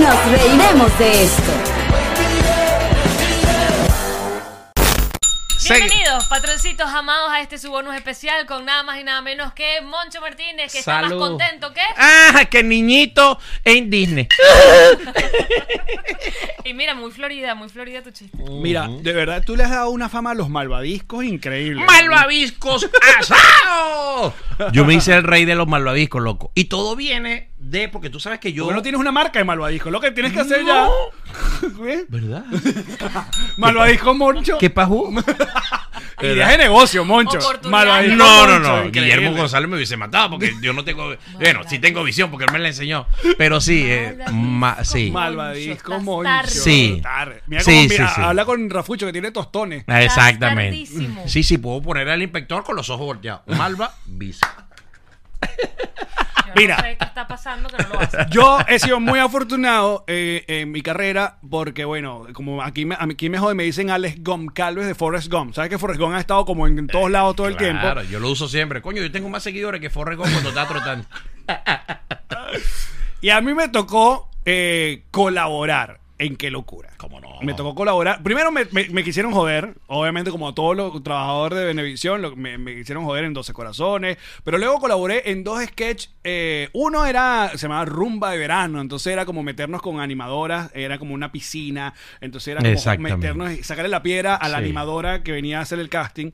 Nos reiremos de esto. Bienvenidos, patroncitos amados, a este su bonus especial con nada más y nada menos que Moncho Martínez, que está más Salud. contento que. Ah, que niñito en Disney. Y mira, muy florida, muy florida tu chiste. Mira, de verdad, tú le has dado una fama a los malvadiscos increíble. ¡Malvaviscos asados! Yo me hice el rey de los malvaviscos, loco. Y todo viene de, porque tú sabes que yo. Porque no tienes una marca de malvadisco. Lo que tienes que hacer ya. ¿Verdad? Malvadisco Moncho. ¿Qué pajú? Ideas de negocio, Moncho. Malvadisco No, no, no. increíble. Guillermo González me hubiese matado porque yo no tengo. Bueno, sí tengo visión porque él me la enseñó. Pero sí, eh, ma- sí. Malvadisco Moncho. Sí. Mira Sí, cómo sí, mira, sí. habla con Rafucho que tiene tostones. Ah, Exactamente. tardísimo. Sí, sí, puedo poner al inspector con los ojos volteados. Malva, visa. Yo Mira. No sé qué está pasando que no lo hace. Yo he sido muy afortunado eh, en mi carrera porque, bueno, como aquí me, aquí me joden, me dicen Alex Goncalves de Forrest Gump. ¿Sabes que Forrest Gump ha estado como en todos lados todo el tiempo? Claro, yo lo uso siempre. Coño, yo tengo más seguidores que Forrest Gump cuando está trotando. Y a mí me tocó eh, colaborar en Qué Locura. ¿Cómo no? Me tocó colaborar. Primero me, me- me quisieron joder, obviamente como a todos los trabajadores de Benevisión, lo- me, me quisieron joder en 12 Corazones, pero luego colaboré en dos sketches. eh, uno era, se llamaba Rumba de Verano, entonces era como meternos con animadoras, era como una piscina, entonces era como Exactamente. meternos y sacarle la piedra a la Sí. animadora que venía a hacer el casting.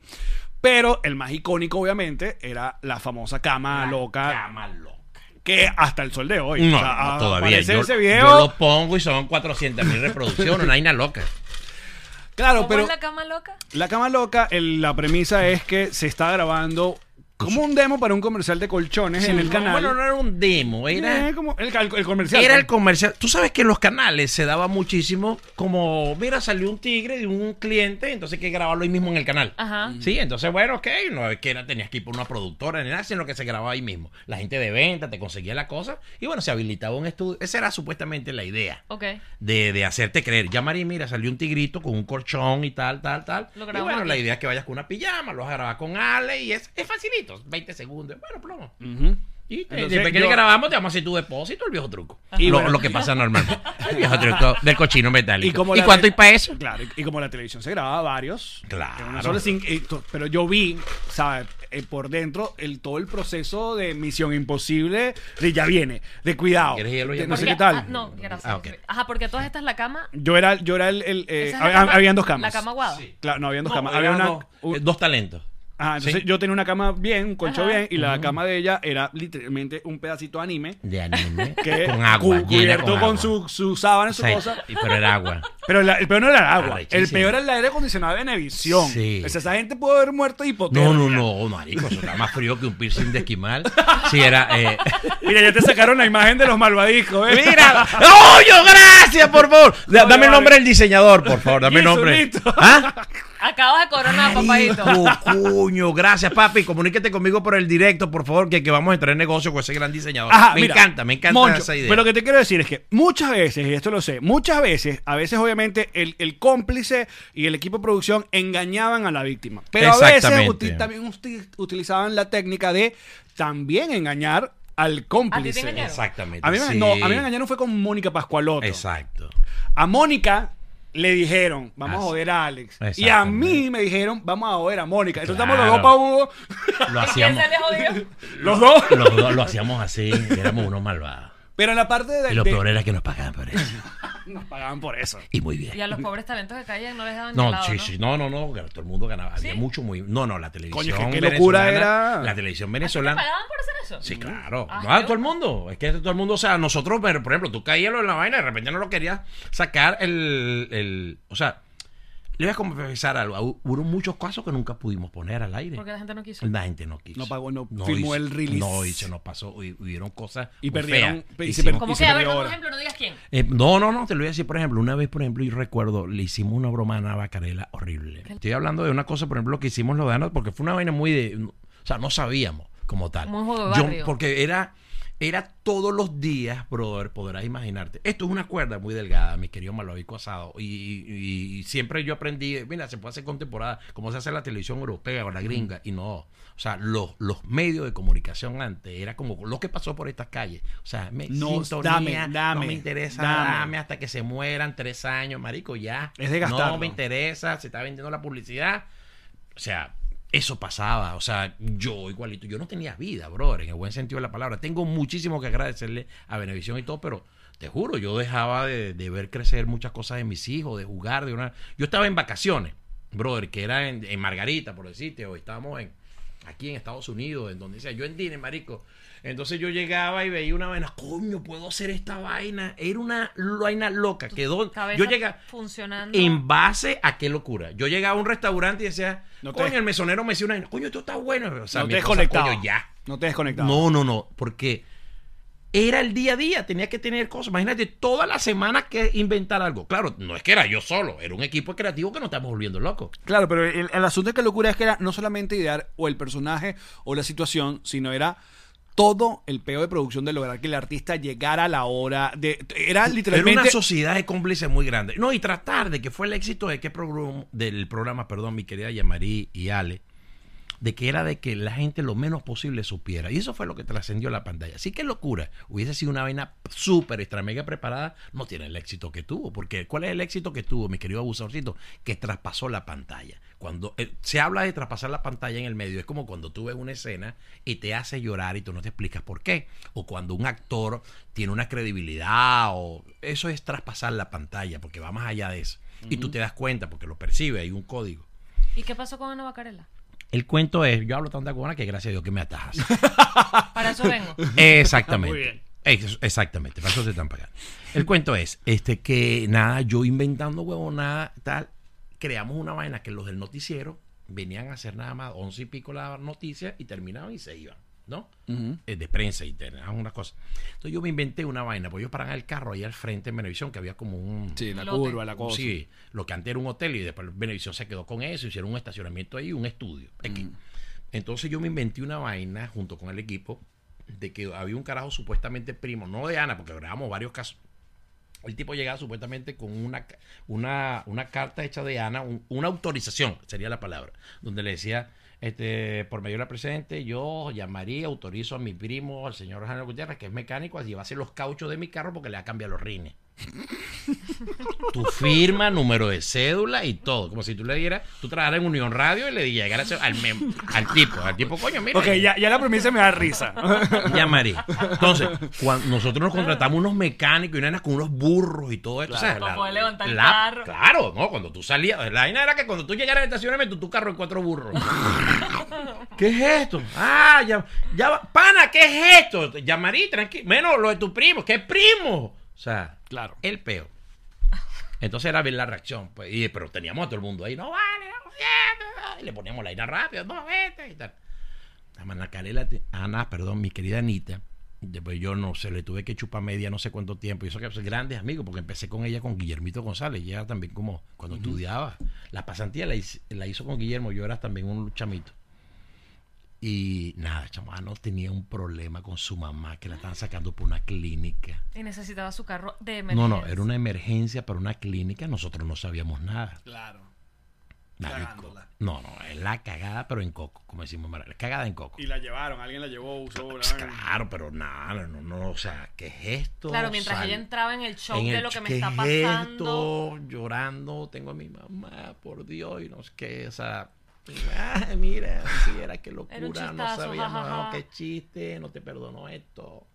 Pero el más icónico, obviamente, era la famosa cama loca, Cama loca. Que hasta el sol de hoy. No, o sea, no, a- todavía. Yo, ese yo lo pongo y son 400 mil reproducciones, una vaina loca. Claro, ¿Cómo pero es la cama loca? La cama loca, el- la premisa es que se está grabando como un demo para un comercial de colchones en el No, canal. Bueno, no era un demo, era... Eh, como el, comercial. Era el pues. comercial. Tú sabes que en los canales se daba muchísimo como, mira, salió un tigre de un cliente, entonces hay que grabarlo ahí mismo en el canal. Ajá. Sí, entonces, bueno, ok, no es que era, tenías que ir por una productora ni nada, sino que se grababa ahí mismo. La gente de venta te conseguía la cosa y bueno, se habilitaba un estudio. Esa era supuestamente la idea. Ok. De, de hacerte creer. Ya, María, mira, salió un tigrito con un colchón y tal, tal, tal. Lo y bueno, aquí. la idea es que vayas con una pijama, lo vas a grabar con Ale y es, es facilito, 20 segundos. Bueno, plomo. Ujú. Y te- Entonces, después que le yo- grabamos, te vamos a hacer tu depósito, el viejo truco. Y lo, bueno. lo que pasa normalmente. El viejo truco del cochino metálico. Y, como ¿Y cuánto te- hay para eso? Claro, y, y como la televisión se grababa varios. Claro. solo sin- y to- pero yo vi, ¿sabes? Eh, por dentro, el, todo el proceso de Misión Imposible, de ya viene, de cuidado. ¿Quieres hielo de ya? no sé qué tal. ah, no, gracias. Ah. Ajá, porque todas estas la cama. Yo era, yo era el. eh, había- cama- habían dos camas. La cama guada. Claro, no, habían dos No, camas. Había una. dos, un- eh, dos talentos. Ah, entonces Sí. yo tenía una cama bien, un colchón Ajá. bien, y la cama de ella era literalmente un pedacito de anime. De anime. Que con agua. cu- cubierto con, con, agua. su, su sábana, su Sí, cosa. y- pero era agua. Pero la- el peor no era el agua. Arrechísimo. El peor era el aire acondicionado de Venevisión. Sí. O sea, esa gente pudo haber muerto de hipotermia. No, no, no, marico, eso está más frío que un piercing de esquimal. Sí, era... Eh... Mira, ya te sacaron la imagen de los malvadiscos, ¿eh? ¡Mira! ¡Oh, yo, gracias, por favor! Dame el nombre del diseñador, por favor, dame el nombre. ¿Ah? Acabas de coronar, papadito. Coño, gracias, papi. Comuníquete conmigo por el directo, por favor, que, que vamos a entrar en negocio con ese gran diseñador. Ajá, me mira, encanta, me encanta Moncho, esa idea. Pero lo que te quiero decir es que muchas veces, y esto lo sé, muchas veces, a veces obviamente el, el cómplice y el equipo de producción engañaban a la víctima. Pero a veces también utilizaban la técnica de también engañar al cómplice. engañaron? Exactamente. A mí, sí. no, a mí me engañaron fue con Mónica Pascualoto. Exacto. A Mónica le dijeron, vamos a joder a Alex. Y a mí me dijeron, vamos a joder a Mónica. Entonces Claro. estamos los dos pa' Hugo. Lo ¿Quién hacíamos. se le jodió? Los dos. Los dos lo hacíamos así, éramos unos malvados. Pero en la parte de... Y lo de- peor era que nos pagaban por eso. Nos pagaban por eso. Y muy Y bien. a los pobres talentos que caían no les daban ni No, sí, ¿no? sí, no, no, no, porque todo el mundo ganaba. Había ¿Sí? mucho, muy. No, no, la televisión. Coño, qué locura venezolana- era. La televisión ¿A ti te venezolana. pagaban por hacer eso? Sí, claro. Ah, no, a todo el mundo. Es que todo el mundo, o sea, nosotros, pero, por ejemplo, tú caías en la vaina y de repente no lo querías sacar el. el o sea, le voy a confesar algo. Hu- Hubo muchos casos que nunca pudimos poner al aire. Porque la gente no quiso. La gente no quiso. No pagó, no filmó el release. No, y se nos pasó. y Hubieron cosas. Y perdieron- feas. y se per- Como y que, se a ver, un hora. ejemplo, no digas quién. Eh, no, no, no, te lo voy a decir, por ejemplo, una vez, por ejemplo, yo recuerdo, le hicimos una broma a Ana Bacarela horrible. Estoy hablando de una cosa, por ejemplo, que hicimos lo de Ana, porque fue una vaina muy de, o sea, no sabíamos como tal. Muy juego de Yo- porque era, Era todos los días, brother, podrás imaginarte. Esto es una cuerda muy delgada, mi querido Malvavico Asado. Y, y- y siempre yo aprendí, mira, se puede hacer contemporánea, como se hace en la televisión europea o la gringa, y no. O sea, los, los medios de comunicación antes era como lo que pasó por estas calles. O sea, me, No, sintonía, dame, no dame, me interesa, dame. dame. hasta que se mueran tres años, marico, ya. Es de gastarlo. No me interesa, se está vendiendo la publicidad. O sea, eso pasaba. O sea, yo igualito, yo no tenía vida, brother, en el buen sentido de la palabra. Tengo muchísimo que agradecerle a Benevisión y todo, pero te juro, yo dejaba de, de ver crecer muchas cosas de mis hijos, de jugar, de una. Yo estaba en vacaciones, brother, que era en, en Margarita, por decirte, o estábamos en aquí en Estados Unidos, en donde decía yo en Disney, marico. Entonces yo llegaba y veía una vaina, coño, puedo hacer esta vaina. Era una vaina loca. Quedó, yo llegaba funcionando. en base a qué locura. Yo llegaba a un restaurante y decía, No te- coño, el mesonero me decía una vaina, coño, esto está bueno. O sea, no te coño, ya. No te desconectaba. No, no, no, porque era el día a día, tenía que tener cosas. Imagínate, toda la semana que inventar algo. Claro, no es que era yo solo, era un equipo creativo que nos estamos volviendo locos. Claro, pero el, el asunto de que locura es que era no solamente idear o el personaje o la situación, sino era todo el peo de producción de lograr que el artista llegara a la hora de era Era literalmente una sociedad de cómplices muy grande. No, y tratar de que fue el éxito de qué programa, del programa, perdón, mi querida Yamarí y Ale, de que era de que la gente lo menos posible supiera. Y eso fue lo que trascendió la pantalla. Así que locura. Hubiese sido una vaina súper extra mega preparada, no tiene el éxito que tuvo. Porque ¿cuál es el éxito que tuvo, mi querido abusadorcito? Que traspasó la pantalla. Cuando eh, se habla de traspasar la pantalla en el medio, es como cuando tú ves una escena y te hace llorar y tú no te explicas por qué. O cuando un actor tiene una credibilidad, o eso es traspasar la pantalla, porque va más allá de eso. Y tú te das cuenta, porque lo percibe, hay un código. ¿Y qué pasó con Ana Bacarela? El cuento es, yo hablo tanta cubana que gracias a Dios que me atajas. Para eso vengo. Exactamente. Muy bien. Ex- Exactamente, para eso te están pagando. El cuento es, este, que nada, yo inventando huevo, nada, tal, creamos una vaina que los del noticiero venían a hacer nada más once y pico la noticia y terminaban y se iban, ¿no? Eh, de prensa y tenían una cosa. Entonces yo me inventé una vaina, pues yo paraban el carro ahí al frente en Venevisión, que había como un... sí, la Lote. curva, la cosa. Sí, lo que antes era un hotel y después Venevisión se quedó con eso, hicieron un estacionamiento ahí, un estudio. Entonces yo me inventé una vaina junto con el equipo de que había un carajo supuestamente primo, no de Ana, porque grabamos varios casos. El tipo llegaba supuestamente con una, una, una carta hecha de Ana, un- una autorización, sería la palabra, donde le decía, este, por medio de la presente, yo llamaría, autorizo a mi primo, al señor Jaime Gutiérrez, que es mecánico, a llevarse los cauchos de mi carro porque le ha cambiado los rines. Tu firma, número de cédula y todo. Como si tú le dieras, tú trabajaras en Unión Radio y le llegaras al, mem- al tipo, al tipo, coño, mira. Ok, ya, ya la premisa me da risa. Llamaré. Entonces, cuando nosotros nos contratamos unos mecánicos y unas con unos burros y todo esto. Claro. ¿sabes? Para poder levantar el carro. Claro, ¿no? Cuando tú salías, la vaina era que cuando tú llegaras al estacionamiento, tu carro en cuatro burros. ¿Qué es esto? Ah, ya, ya, va- pana, ¿qué es esto? Llamarí, tranquilo. Menos lo de tu primo, ¿qué primo? O sea, Claro. el peo. Entonces era ver la reacción, pues, y, pero teníamos a todo el mundo ahí, no vale, no, yeah", y le poníamos la ira rápido, no, vete, y tal. Ana Carela, Ana, perdón, mi querida Anita, después yo no sé, le tuve que chupar media no sé cuánto tiempo, y eso que son grandes amigos, porque empecé con ella con Guillermito González, y ella también como cuando estudiaba, la pasantía la hizo con Guillermo, yo era también un chamito. Y nada, chamano tenía un problema con su mamá, que la estaban sacando por una clínica. Y necesitaba su carro de No, emergencia. no, era una emergencia para una clínica, nosotros no sabíamos nada. Claro. Cagándola. No, no, es la cagada, pero en coco, como decimos, Mara, la cagada en coco. Y la llevaron, alguien la llevó, usó la Claro, pero nada, no, no, o sea, ¿qué es esto? Claro, mientras Sal- ella entraba en el show en de el lo que me ¿qué está es pasando. esto? llorando, tengo a mi mamá, por Dios, y no sé qué, o sea, ah, mira, si era que locura, no chistazo, sabíamos, no, qué chiste, no te perdono esto,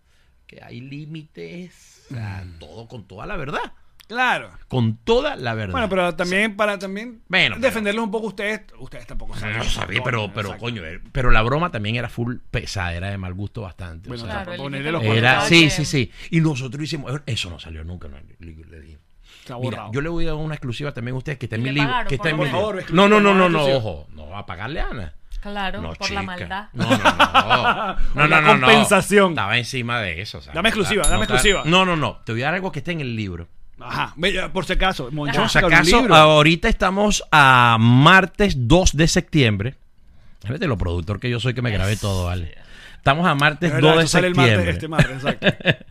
que hay límites, o sea, Mm. todo con toda la verdad, Claro. con toda la verdad. Bueno, pero también para también Bueno, pero- defenderlos un poco ustedes, ustedes tampoco saben. no sabía, pero, pero Exacto. coño, eh, pero la broma también era full pesada, era de mal gusto bastante. o Bueno, sea, Claro, era, sí, sí, sí. Y nosotros hicimos, eso no salió nunca, no, le, le dije. Mira, yo le voy a dar una exclusiva también a ustedes que está en mi libro. Que está por en mi libro. No, no, no, no, exclusiva, no, ojo, no va a pagarle a Ana. Claro, No, por la maldad. No, no, no. No, no, La no, no. compensación. Estaba encima de eso. Dame exclusiva, dame exclusiva. No, no, no. Te voy a dar algo que está en el libro. Ajá. Por si acaso, Monchón Por si acaso, libro. ahorita estamos a martes 2 de septiembre. Fíjate lo productor que yo soy que me grabé todo, ¿vale? Estamos a martes Es verdad, 2 de sale el septiembre. martes, este martes, exacto.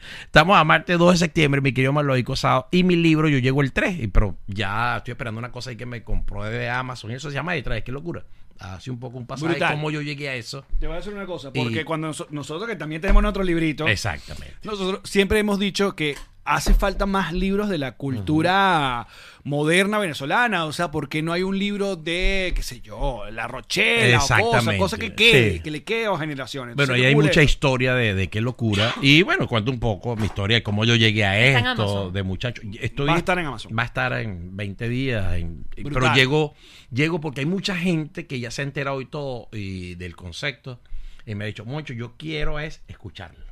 Estamos a martes 2 de septiembre, mi querido Marloico Sado. Y mi libro, yo llego el 3. y- Pero ya estoy esperando una cosa ahí que me compró de Amazon. Y eso se llama detrás. Qué locura. Hace un poco un pasaje Brutal. cómo yo llegué a eso. Te voy a decir una cosa, porque Y- cuando nos- nosotros que también tenemos nuestro librito, Exactamente. nosotros siempre hemos dicho que hace falta más libros de la cultura moderna venezolana, o sea, porque no hay un libro de, qué sé yo, La Rochela o cosas, Exactamente, cosas que quede, sí. que le quede a generaciones. Bueno, Entonces, qué hay mucha eso. historia de, de qué locura. Y bueno, cuento un poco mi historia de cómo yo llegué a esto, de muchacho. Estoy, Va a estar en Amazon. Va a estar en 20 días. en- pero llego, llego porque hay mucha gente que ya se ha enterado y todo y del concepto. Y me ha dicho, mucho, yo quiero es escucharlo.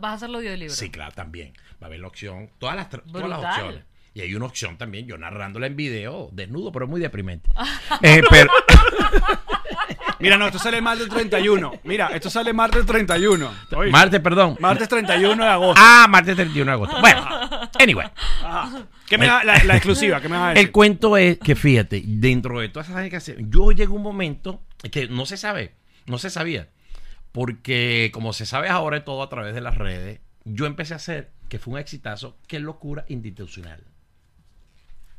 Vas a hacerlo audiolibro. Sí, claro, también. Va a haber la opción, todas las, todas las opciones. Y hay una opción también, yo narrándola en video, desnudo, pero muy deprimente. Eh, pero, Mira, no, esto sale martes 31. Mira, esto sale martes 31. Oye, martes, perdón. martes 31 de agosto. Ah, martes 31 de agosto. Bueno, anyway. Ajá. ¿Qué me da la, la exclusiva? ¿Qué me vas a decir? El cuento es que fíjate, dentro de todas esas cosas que hace, yo llego a un momento que no se sabe, no se sabía, porque como se sabe ahora todo a través de las redes, yo empecé a hacer que fue un exitazo, qué locura institucional.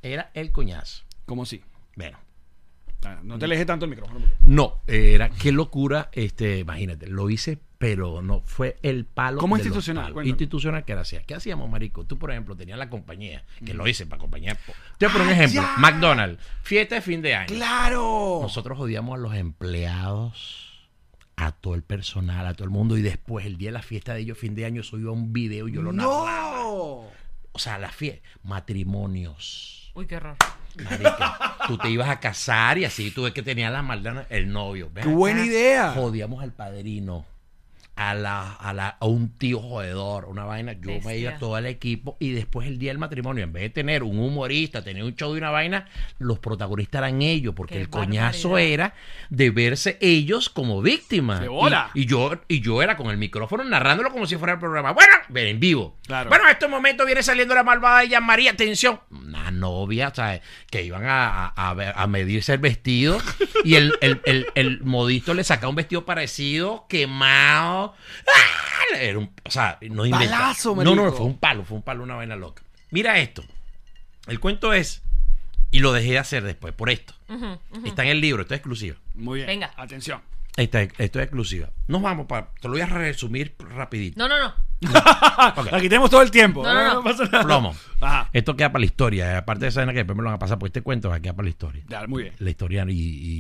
Era el coñazo. ¿Cómo sí? Bueno, Ah, No te alejes tanto el micrófono. no, era qué locura, este, imagínate, lo hice, pero no fue el palo. ¿Cómo de institucional? Institucional que así. ¿Qué hacíamos, marico? Tú, por ejemplo, tenías la compañía, que lo hice para compañía. Te voy a poner un Ah, ejemplo. ya. McDonald's, fiesta de fin de año. ¡Claro! Nosotros odiamos a los empleados, a todo el personal, a todo el mundo. Y después, el día de la fiesta de ellos, fin de año, eso iba un video y yo lo narraba. ¡No! O sea, la fiesta, matrimonios. Uy, qué horror. Marica, tú te ibas a casar y así tú ves que tenía la maldad el novio. Ven ¡Qué buena acá, idea! Jodíamos al padrino. A, la, a, la, a un tío jodedor, una vaina. Yo me iba todo el equipo y después el día del matrimonio, en vez de tener un humorista, tener un show de una vaina, los protagonistas eran ellos, porque Qué el coñazo era de verse ellos como víctimas. Y, y yo, y yo era con el micrófono narrándolo como si fuera el programa. Bueno, ven en vivo. Claro. Bueno, en estos momentos viene saliendo la malvada ella María, atención. Una novia, ¿sabes? Que iban a, a- a ver- a medirse el vestido y el, el, el, el modisto le saca un vestido parecido, quemado. ¡Ah! Era un, o sea, no inventa- Palazo, No, no, fue un palo, fue un palo, una vaina loca. Mira esto. El cuento es, y lo dejé de hacer después, por esto. Está en el libro, esto es exclusivo. Muy bien. Venga. Atención. Esta, esto es exclusiva. Nos vamos para. Te lo voy a resumir rapidito. No, no, no. Ok. Aquí tenemos todo el tiempo. No, no, no. pasa nada. Plomo. Ajá. Esto queda para la historia. Aparte de esa vaina que después me lo van a pasar, pues este cuento va a quedar para la historia. Ya, muy bien. La historia y,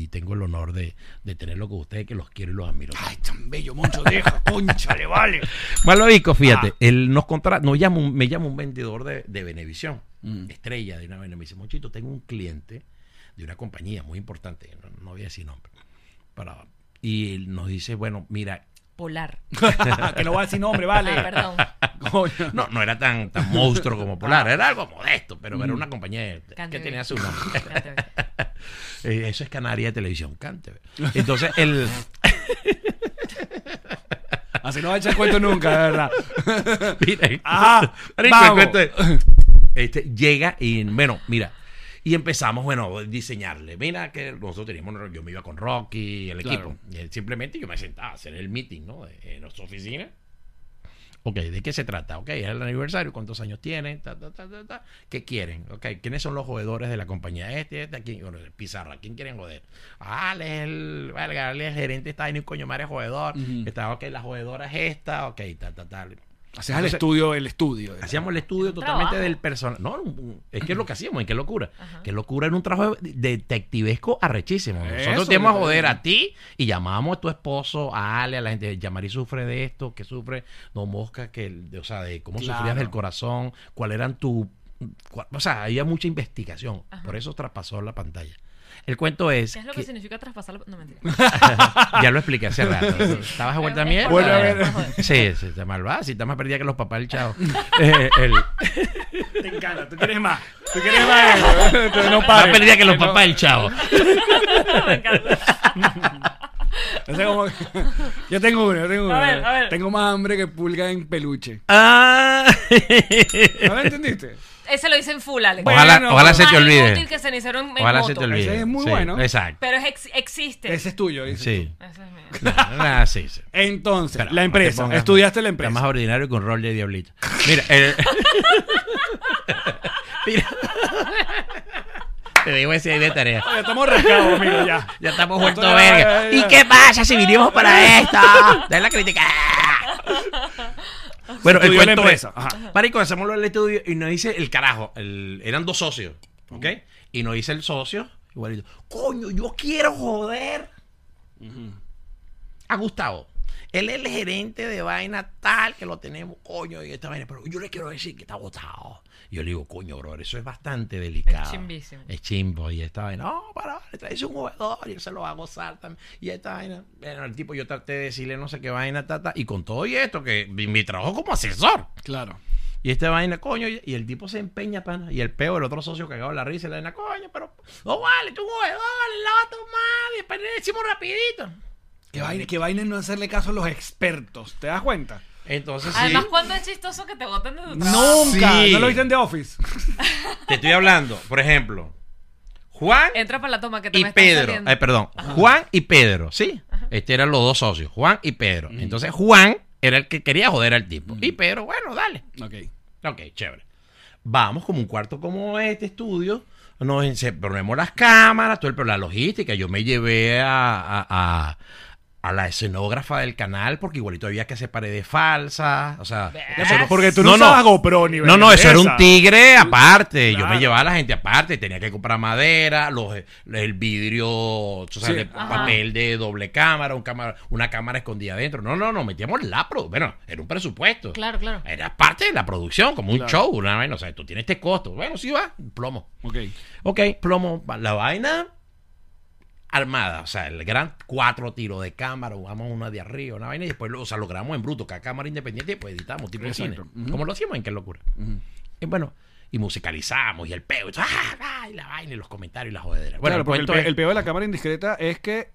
y tengo el honor de, de tenerlo con ustedes, que los quiero y los admiro. Ay, tan bello, Moncho, deja, concha, le vale. Malvavisco, fíjate, Ah. él nos contra nos llama un- me llama un vendedor de, de Benevisión, Mm. estrella de una vaina. Me dice, Monchito, tengo un cliente de una compañía muy importante, no, no voy a decir nombre. Para, y él nos dice, bueno, mira, Polar. que no va a decir nombre, vale. Ah, perdón. No, no era tan, tan monstruo como Polar, era algo modesto, pero era una compañía que tenía su nombre. Eh, Eso es Canaria de Televisión, cante. Entonces, el, Así no va a echar cuento nunca, de verdad. Mira, Ah, vamos. el cuento es- este, llega y, bueno, mira, y empezamos, bueno, diseñarle. Mira que nosotros teníamos, yo me iba con Rocky, el Claro. equipo. Y simplemente yo me sentaba a hacer el meeting, ¿no? En nuestra oficina. Ok, ¿de qué se trata? Ok, es el aniversario, ¿cuántos años tienen? Ta, ta, ta, ta, ta. ¿Qué quieren? Ok, ¿quiénes son los jugadores de la compañía? Este, este, ¿quién? Bueno, Pizarra, ¿quién quieren joder? Ah, él es el, es el gerente, está en un coño madre. Ujú. Está, ok, la jugadora es esta, ok, ta, ta, Hacías el estudio, el estudio. Hacíamos el estudio totalmente trabajo. del personal. No, es que es lo que hacíamos, y qué locura. Ajá. Qué locura en un trabajo de- detectivesco arrechísimo. Eso, Nosotros te íbamos a joder a ti y llamábamos a tu esposo, a Ale, a la gente. Yamari sufre de esto, que sufre, no mosca, que, de- o sea, de cómo Claro. sufrías del corazón, cuál eran tu. cuál- o sea, había mucha investigación. Ajá. Por eso traspasó la pantalla. El cuento es. ¿Qué es lo que, significa traspasar? la- No, mentira. ya lo expliqué hace rato. ¿Estabas de vuelta a mierda? Vuelve a ver. Sí, sí, está malvada. Si está más perdida que los papás del chavo. Eh, el, Te encanta, tú quieres más. Tú quieres más. Entonces no más pares. perdida que los no- papás del chavo. Me encanta. o sea, como- yo tengo uno, yo tengo uno. A ver, a ver. Tengo más hambre que pulga en peluche. Ah. ¿No lo entendiste? Ese lo hice en full, Alex. Bueno, Ojalá, se te olvide. inútil que cenicero en, en Ojalá moto. se te olvide. Ese es muy Sí, bueno. Exacto. Pero es ex- existe. Ese es tuyo. dice. Sí. Ese es mío. No, no, sí, sí. Entonces, Pero la empresa. pongas- Estudiaste la Está más empresa. ordinario un rol de diablito. Mira, el- Mira. Te digo ese ahí de tarea. Ya estamos rascados, amigo, ya. Ya estamos vueltos verga. ya, ya. ¿Y qué pasa si vinimos para esto? De la crítica. Bueno, el Estudió la cuento es. Marico, hacemos el estudio y nos dice el carajo. el- eran dos socios, ¿ok? Y nos dice el socio, igualito, coño, yo quiero joder a Gustavo. Él es el gerente de vaina tal que lo tenemos, coño, y esta vaina, pero yo le quiero decir que está votado. Yo le digo, coño, bro, eso es bastante delicado. Es chimbísimo. Es chimbo. Y esta vaina, no, para, le traes un jugador y él se lo va a gozar también. Y esta vaina, bueno, el tipo, yo traté de decirle no sé qué vaina, tata, y con todo y esto, que mi, mi trabajo como asesor. Claro. Y esta vaina, coño, y el tipo se empeña, pana. Y el peo, el otro socio cagado en la risa, y la vaina, coño, pero, no vale, tú un jugador, la va a tomar, y después le decimos rapidito. Qué vaina, qué vaina es no hacerle caso a los expertos. ¿Te das cuenta? Entonces, sí, Además, ¿cuándo es chistoso que te voten de tu trabajo? Nunca. Sí. No lo viste en The Office. te estoy hablando, por ejemplo, Juan Entra para la toma que te y me estás Pedro. saliendo. Eh, perdón, Juan y Pedro, ¿sí? Este eran los dos socios, Juan y Pedro. Entonces, Juan era el que quería joder al tipo. Y Pedro, bueno, dale. Ok. Ok, chévere. Vamos como un cuarto como este estudio. Nos ponemos las cámaras, todo el, pero la logística. Yo me llevé a, a- a- a la escenógrafa del canal porque igualito había que hacer paredes falsas. O sea, Porque tú no, usabas GoPro ni no, no, eso era un tigre aparte. Yo me llevaba a la gente aparte. Tenía que comprar madera, los, el vidrio, o sea, Sí. papel de doble cámara, un cámara, una cámara escondida adentro. No, no, no, metíamos la pro. Bueno, era un presupuesto. Claro, claro. Era parte de la producción, como un Claro. show, una vaina. O sea, tú tienes este costo. Bueno, sí va, plomo. Ok. Ok, plomo, la vaina armada. O sea, el gran cuatro tiros de cámara, vamos una de arriba, una vaina, y después lo, o sea, lo grabamos en bruto, cada cámara independiente, y pues editamos, tipo Exacto. cine. Ujú. Como lo hacíamos en Qué Locura. Y bueno, y musicalizamos, y el peo, y, ¡ah! ¡ah! y la vaina, y los comentarios, y la jodedera. Bueno, Claro, el porque el, cuento pe- es- el peor de la cámara indiscreta es que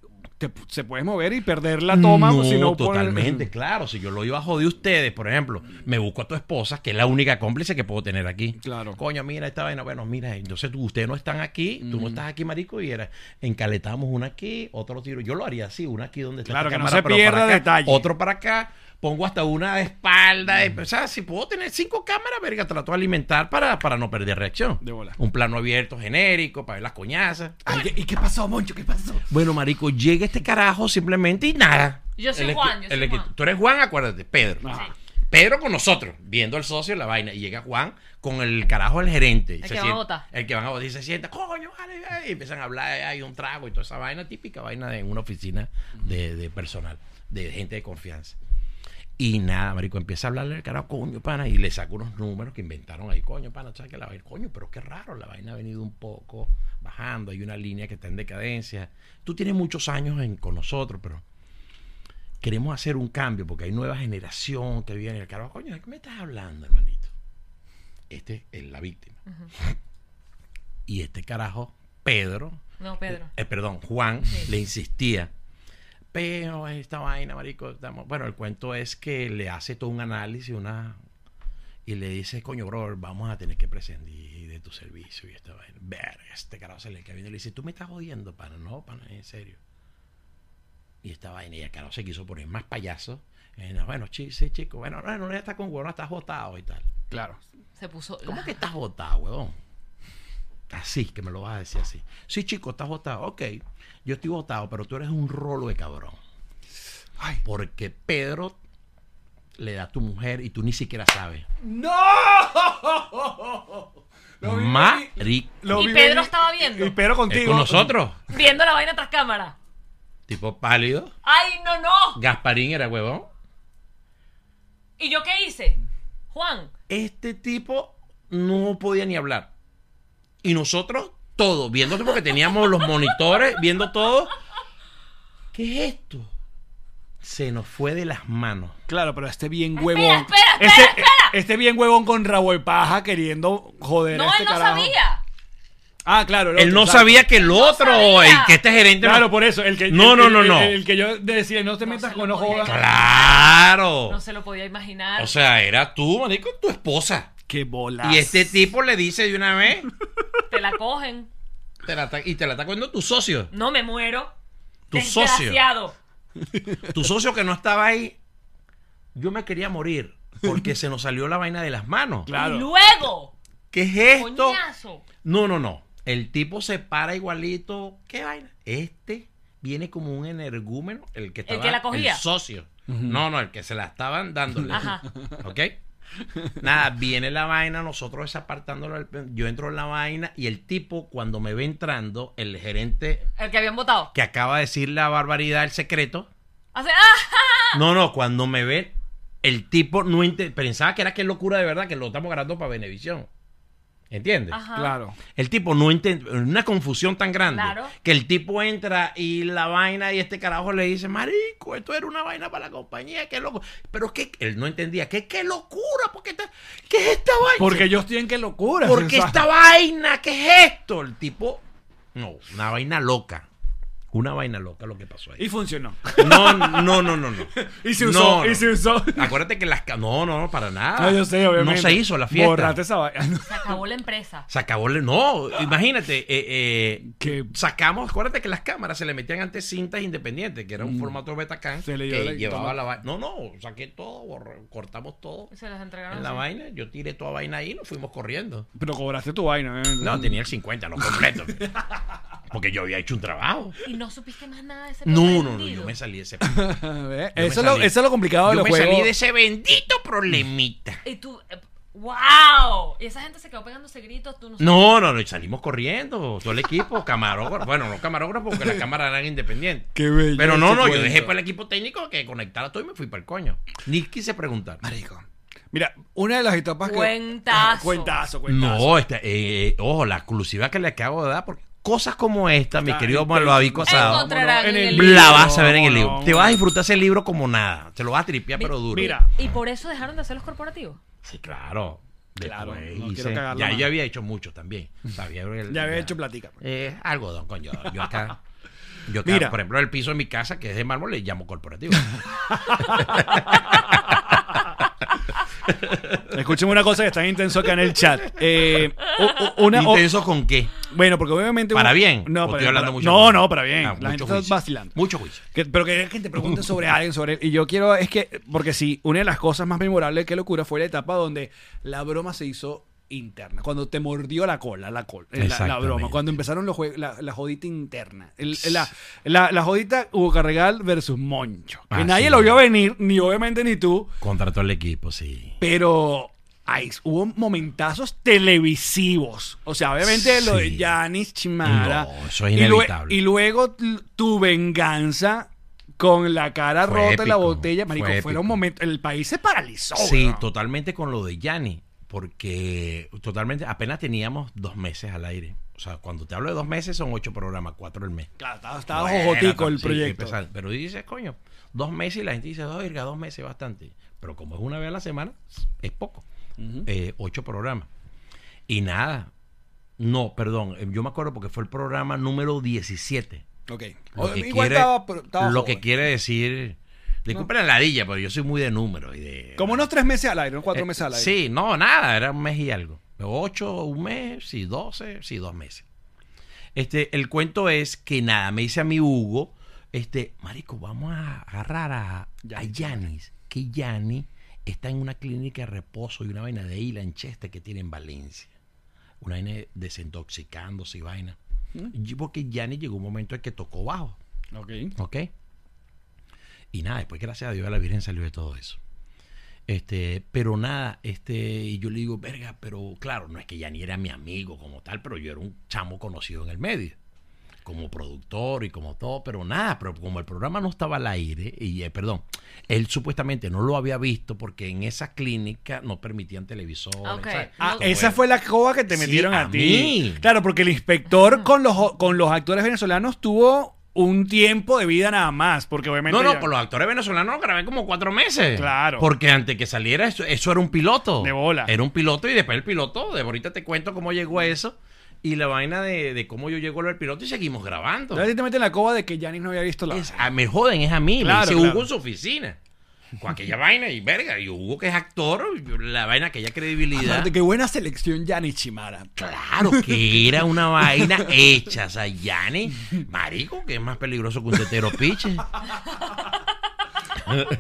te- se puede mover y perder la toma no, si no totalmente, claro. Si yo lo iba a joder ustedes, por ejemplo, me busco a tu esposa, que es la única cómplice que puedo tener aquí. Claro. Coño, mira esta vaina. Bueno, mira, entonces tú- ustedes no están aquí, tú no estás aquí, marico, y era, encaletamos una aquí, otro tiro. Yo lo haría así, una aquí donde está Claro, que no cámara, se pero pierda detalle. Otro para acá, pongo hasta una de espalda. eh, O sea, si puedo tener cinco cámaras, verga, trato de alimentar para, para no perder reacción. De bola. Un plano abierto genérico para ver las coñazas. Ay, ¿qué- ¿Y qué pasó, Moncho? ¿Qué pasó? Bueno, marico, llega este carajo simplemente y nada. Yo soy El Juan, yo soy Juan. Tú eres Juan, acuérdate, Pedro. Ajá. Sí. Pedro con nosotros, viendo al socio la vaina. Y llega Juan con el carajo del gerente. El se que van a sienta- votar. El que van a votar y se sienta, coño, vale, vale", y empiezan a hablar, hay un trago y toda esa vaina, típica vaina de una oficina de, de personal, de gente de confianza. Y nada, marico, empieza a hablarle al carajo, coño, pana, y le saca unos números que inventaron ahí, coño, pana, ¿sabes que la vaina? Coño, pero qué raro, la vaina ha venido un poco bajando, hay una línea que está en decadencia. Tú tienes muchos años en- con nosotros, pero queremos hacer un cambio porque hay nueva generación que viene. El carajo, coño, ¿de qué me estás hablando, hermanito? Este es la víctima. Y este carajo, Pedro, No, Pedro. eh, perdón, Juan, Sí. le insistía. Pero esta vaina, marico, estamos... Bueno, el cuento es que le hace todo un análisis, una... Y le dice, coño, bro, vamos a tener que prescindir de tu servicio y esta vaina. Verga, este carajo se le cae viendo y le dice, tú me estás jodiendo, pana. No, pana, en serio. Y esta vaina, y el carajo se quiso poner más payaso. Eh, no, bueno, chi- sí, chico, bueno, no, no, ya está con huevón, estás botado y tal. Claro. Se puso. ¿Cómo la- que estás votado, huevón? Así, que me lo vas a decir así. Sí, chico, estás votado. Ok, yo estoy votado, pero tú eres un rolo de cabrón. Ay. Porque Pedro le da a tu mujer y tú ni siquiera sabes. ¡No! Lo vi lo Y vi Pedro venir. estaba viendo. Y Pedro ¿Es contigo. con nosotros? Viendo la vaina tras cámara. Tipo pálido. ¡Ay, no, no! Gasparín era huevón. ¿Y yo qué hice? Juan. Este tipo no podía ni hablar. Y nosotros, todo, viendo porque teníamos los monitores, viendo todo. ¿Qué es esto? Se nos fue de las manos. Claro, pero este bien huevón. espera, espera, este, espera. este bien huevón con rabo de paja queriendo joder a No, este él no carajo. sabía. Ah, claro. el Él otro, no sabía que el no otro, sabía. el que este gerente Claro, no- por eso. El que, No, el- no, el- no, el- no. El, que yo decía, no te No metas con lo los jodas. Claro. No se lo podía imaginar. O sea, era tú, marico, tu esposa. Qué bolas. Y este tipo le dice de una vez, Te la cogen. te la y te la está cogiendo tu socio. No me muero. Tu socio. Tu socio que no estaba ahí. Yo me quería morir porque se nos salió la vaina de las manos. Claro. Y luego. ¿Qué es esto? Coñazo. No, no, no. El tipo se para igualito. ¿Qué vaina? Este viene como un energúmeno, el que estaba que la cogía. el socio. No, no, el que se la estaban dándole. Ajá. ¿Ok? Nada, viene la vaina, nosotros desapartándolo. Yo entro en la vaina y el tipo, cuando me ve entrando, el gerente El que habían votado. que acaba de decir la barbaridad, el secreto. Hace. ¡Ah! No, no, cuando me ve, el tipo no pensaba que era que locura de verdad, que lo estamos grabando para Venevisión. ¿Entiendes? Ajá. Claro. El tipo no entiende, una confusión tan grande Claro. que el tipo entra y la vaina y este carajo le dice, marico, esto era una vaina para la compañía, qué loco. Pero que él no entendía, ¿qué, qué locura? ¿Por qué, esta- ¿Qué es esta vaina? Porque ellos tienen que locura. Porque esta vaina, ¿qué es esto? El tipo, no, una vaina loca. Una vaina loca lo que pasó ahí. Y funcionó. No, no, no, no, no. Y se usó, no. y se usó. Acuérdate que las... No, no, no, para nada. No, yo sé, obviamente. No se hizo la fiesta. Borrate esa vaina. Se acabó la empresa. Se acabó el... No, imagínate, eh, eh, Que- sacamos, acuérdate que las cámaras se le metían antes cintas independientes, que era un formato Betacam, Mm. Se le que la- llevaba la vaina. No, no, saqué todo, borré- cortamos todo Se las entregaron. en la así. vaina. Yo tiré toda vaina ahí y nos fuimos corriendo. Pero cobraste tu vaina, obviamente. No, tenía el 50, no completo. Porque yo había hecho un trabajo. Y no supiste más nada de ese No, no, no, yo me salí de ese... Yo me Eso, es lo, salí. eso es lo complicado de Yo los me juegos. salí de ese bendito problemita. Y tú. eh, ¡Wow! Y esa gente se quedó pegándose gritos. Tú no sabes. No, no, no, y salimos corriendo, todo el equipo, camarógrafo, bueno, no camarógrafo porque las cámaras eran independientes. Qué bello Pero no, no, yo dejé para el equipo técnico que conectara todo y me fui para el coño. Ni quise preguntar. Marico. Mira, una de las etapas que. Cuentazo. Cuentazo, cuentazo. No, este, eh, ojo, la exclusiva que le acabo de dar, porque cosas como esta, mi querido el el la vas a ver en el libro. Te vas a disfrutar ese libro como nada. Te lo vas a tripear, pero duro. Mira, Y por eso dejaron de hacer los corporativos. Sí, claro. Claro, no hice- quiero cagarla ya yo había hecho mucho también. Sabía el- ya había hecho platica. Eh, algodón, coño. Yo acá. Yo acá, Mira. por ejemplo, el piso de mi casa, que es de mármol, le llamo corporativo. Escúcheme una cosa que está bien intenso acá en el chat. Eh, u- u- una, o- ¿Intenso con qué? bueno, porque obviamente. ¿Para un- bien? No, ¿O para, estoy hablando para- mucho no, no, para bien. Ah, la mucho gente está juicio. vacilando. Mucho juicio. Que- pero que, que te pregunten sobre alguien, sobre él. Y yo quiero, es que, porque sí, una de las cosas más memorables que locura fue la etapa donde la broma se hizo interna. Cuando te mordió la cola, la, col- eh, la- broma. Cuando empezaron los la, la jodita interna. El- la, la, la jodita Hugo Carregal versus Moncho. Que nadie sí. lo vio venir, ni obviamente ni tú. Contra todo el equipo, sí. Pero ay, hubo momentazos televisivos. O sea, obviamente lo de. Yanis Chimara. No, eso es Y inevitable. Y, luego tu venganza con la cara Fue rota y la botella. Marico, fue fueron épico. momentos. El país se paralizó. Sí, totalmente con lo de Yanni. Porque totalmente, apenas teníamos dos meses al aire. O sea, cuando te hablo de dos meses son ocho programas, cuatro al mes. Claro, estaba, estaba Bueno, jojotico el sí, proyecto. Pero dices, coño, dos meses y la gente dice, oiga, dos meses es bastante. Pero como es una vez a la semana, es poco. Eh, ocho programas. Y nada. No, perdón. eh, Yo me acuerdo porque fue el programa número 17. Ok. Lo O- que Igual quiere, estaba, estaba lo que quiere decir. Disculpen la ladilla, pero yo soy muy de números y de. Como unos tres meses al aire, unos cuatro Eh, meses al aire. Sí, no, nada, era un mes y algo. Ocho, un mes, sí, doce, sí, dos meses. Este, el cuento es que nada, me dice a mi Hugo, este, marico, vamos a agarrar a, a Yanis. Que Yanis está en una clínica de reposo y una vaina de Isla en que tiene en Valencia. Una vaina de- desintoxicándose y vaina. Y Porque Yanis llegó un momento en que tocó bajo. Ok. ¿Ok? Y nada, después gracias a Dios la Virgen salió de todo eso. Este, pero nada, este, y yo le digo, verga, pero claro, no es que ya ni era mi amigo como tal, pero yo era un chamo conocido en el medio, como productor y como todo, pero nada, pero como el programa no estaba al aire, y eh, perdón, él supuestamente no lo había visto porque en esa clínica no permitían televisores. Ah, No- esa fue la coba que te Sí, metieron a, a ti. mí. Claro, porque el inspector con los, con los actores venezolanos tuvo un tiempo de vida nada más. Porque obviamente. No, no, ya- con los actores venezolanos lo grabé como cuatro meses. Claro. Porque antes que saliera eso, eso era un piloto. De bola. Era un piloto y después el piloto, de ahorita te cuento cómo llegó a eso y la vaina de, de cómo yo llego al piloto y seguimos grabando. Entonces a ti te meten la coba de que Janis no había visto la. Es- a- me joden, es a mí. Claro, me dice claro. Hugo en su oficina. Con aquella vaina y verga. Y Hugo, que es actor, la vaina, aquella credibilidad. Aparte, qué buena selección Yanni Chimara. Claro que era una vaina hecha. O sea, Yanni, marico, que es más peligroso que un tetero piche.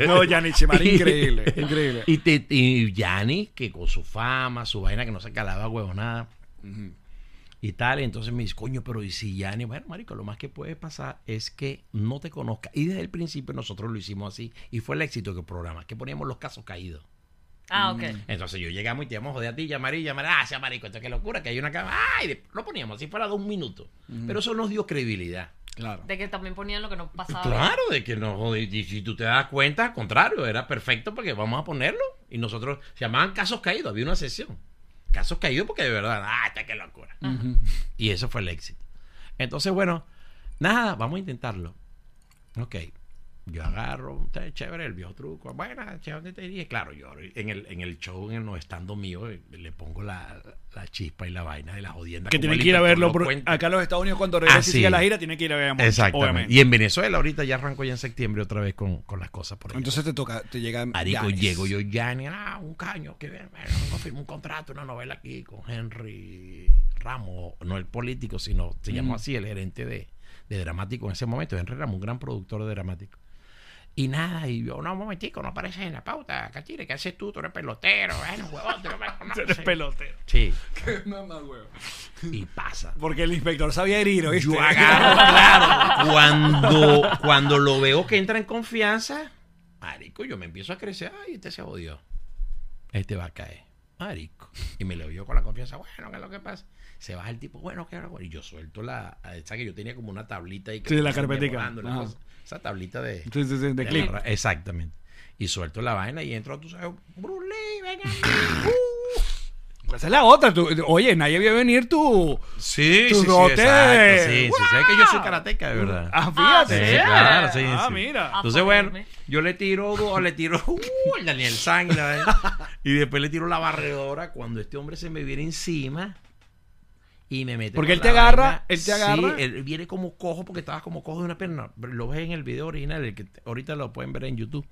No, Yanni Chimara, increíble, increíble. Y, te- y Yanni, que con su fama, su vaina, que no se calaba huevo nada. Y tal, y entonces me dice, coño, pero y si Yanni, bueno, marico, lo más que puede pasar es que no te conozca. Y desde el principio nosotros lo hicimos así. Y fue el éxito del programa, que poníamos los casos caídos. Ah, ok. Entonces yo llegamos y te íbamos a joder a ti, llamar y llamar, ah, sea marico, esto qué locura, que hay una cama. Ay, de- lo poníamos así fuera de un minuto. Pero eso nos dio credibilidad. Claro. De que también ponían lo que no pasaba. Claro, de que no, y si tú te das cuenta, al contrario, era perfecto porque vamos a ponerlo. Y nosotros se llamaban casos caídos, había una sesión. Casos caídos porque de verdad, ah, esta qué locura. Y eso fue el éxito. Entonces, bueno, nada, vamos a intentarlo. Ok. Yo agarro, está chévere, el viejo truco. Bueno, ¿dónde te diría? Claro, yo en el, en el show, en el no estando mío, eh, le pongo la, la chispa y la vaina de la jodienda. Que tiene que ir a verlo. por- acá en los Estados Unidos, cuando regrese Ah, y sí. siga la gira, tiene que ir a ver a Moncho, Exactamente. obviamente. Y en Venezuela ahorita ya arranco ya en septiembre otra vez con, con las cosas por ahí. Entonces te toca, te llega. Yanis. llego yo, Yanni, ah, un caño, que bien, bueno, firmar un contrato, una novela aquí con Henry Ramos, no el político, sino se llamó así, el gerente de, de dramático en ese momento. Henry Ramos, un gran productor de dramático. Y nada, y yo, no, un momentico, no apareces en la pauta, Cachire, ¿qué haces tú? Tú eres pelotero, bueno, huevón, tú no me conoces. Eres pelotero. Sí, Qué mamá, huevo. y pasa. Porque el inspector sabía herir, ¿oíste? Yo agarro, claro, cuando, cuando lo veo que entra en confianza, marico, yo me empiezo a crecer, ay, este se odió. Este va a caer, marico. Y me lo vio con la confianza, bueno, ¿qué es lo que pasa? Se baja el tipo, bueno, ¿qué hago? Y yo suelto la, esa que yo tenía como una tablita ahí. que Sí, la carpetica. Esa tablita de... Sí, sí, sí, de de clip. la exactamente. Y suelto la vaina y entro, tú sabes, Bruce Lee, venga. Esa es la otra. tú- oye, nadie vio venir tu. Sí, Tu sí, sí, dote. exacto. Sí, sí, sabes que yo soy karateca, de verdad. Ah, fíjate. Sí, claro, sí, Ah, sí. mira. Entonces, bueno, yo le tiro, o le tiro uh, el Daniel San y, la- y después le tiro la barredora cuando este hombre se me viene encima y me mete. Porque él te agarra, vaina. él te agarra. Sí, él viene como cojo porque estaba como cojo de una pierna. Lo ves en el video original, el que te- ahorita lo pueden ver en YouTube.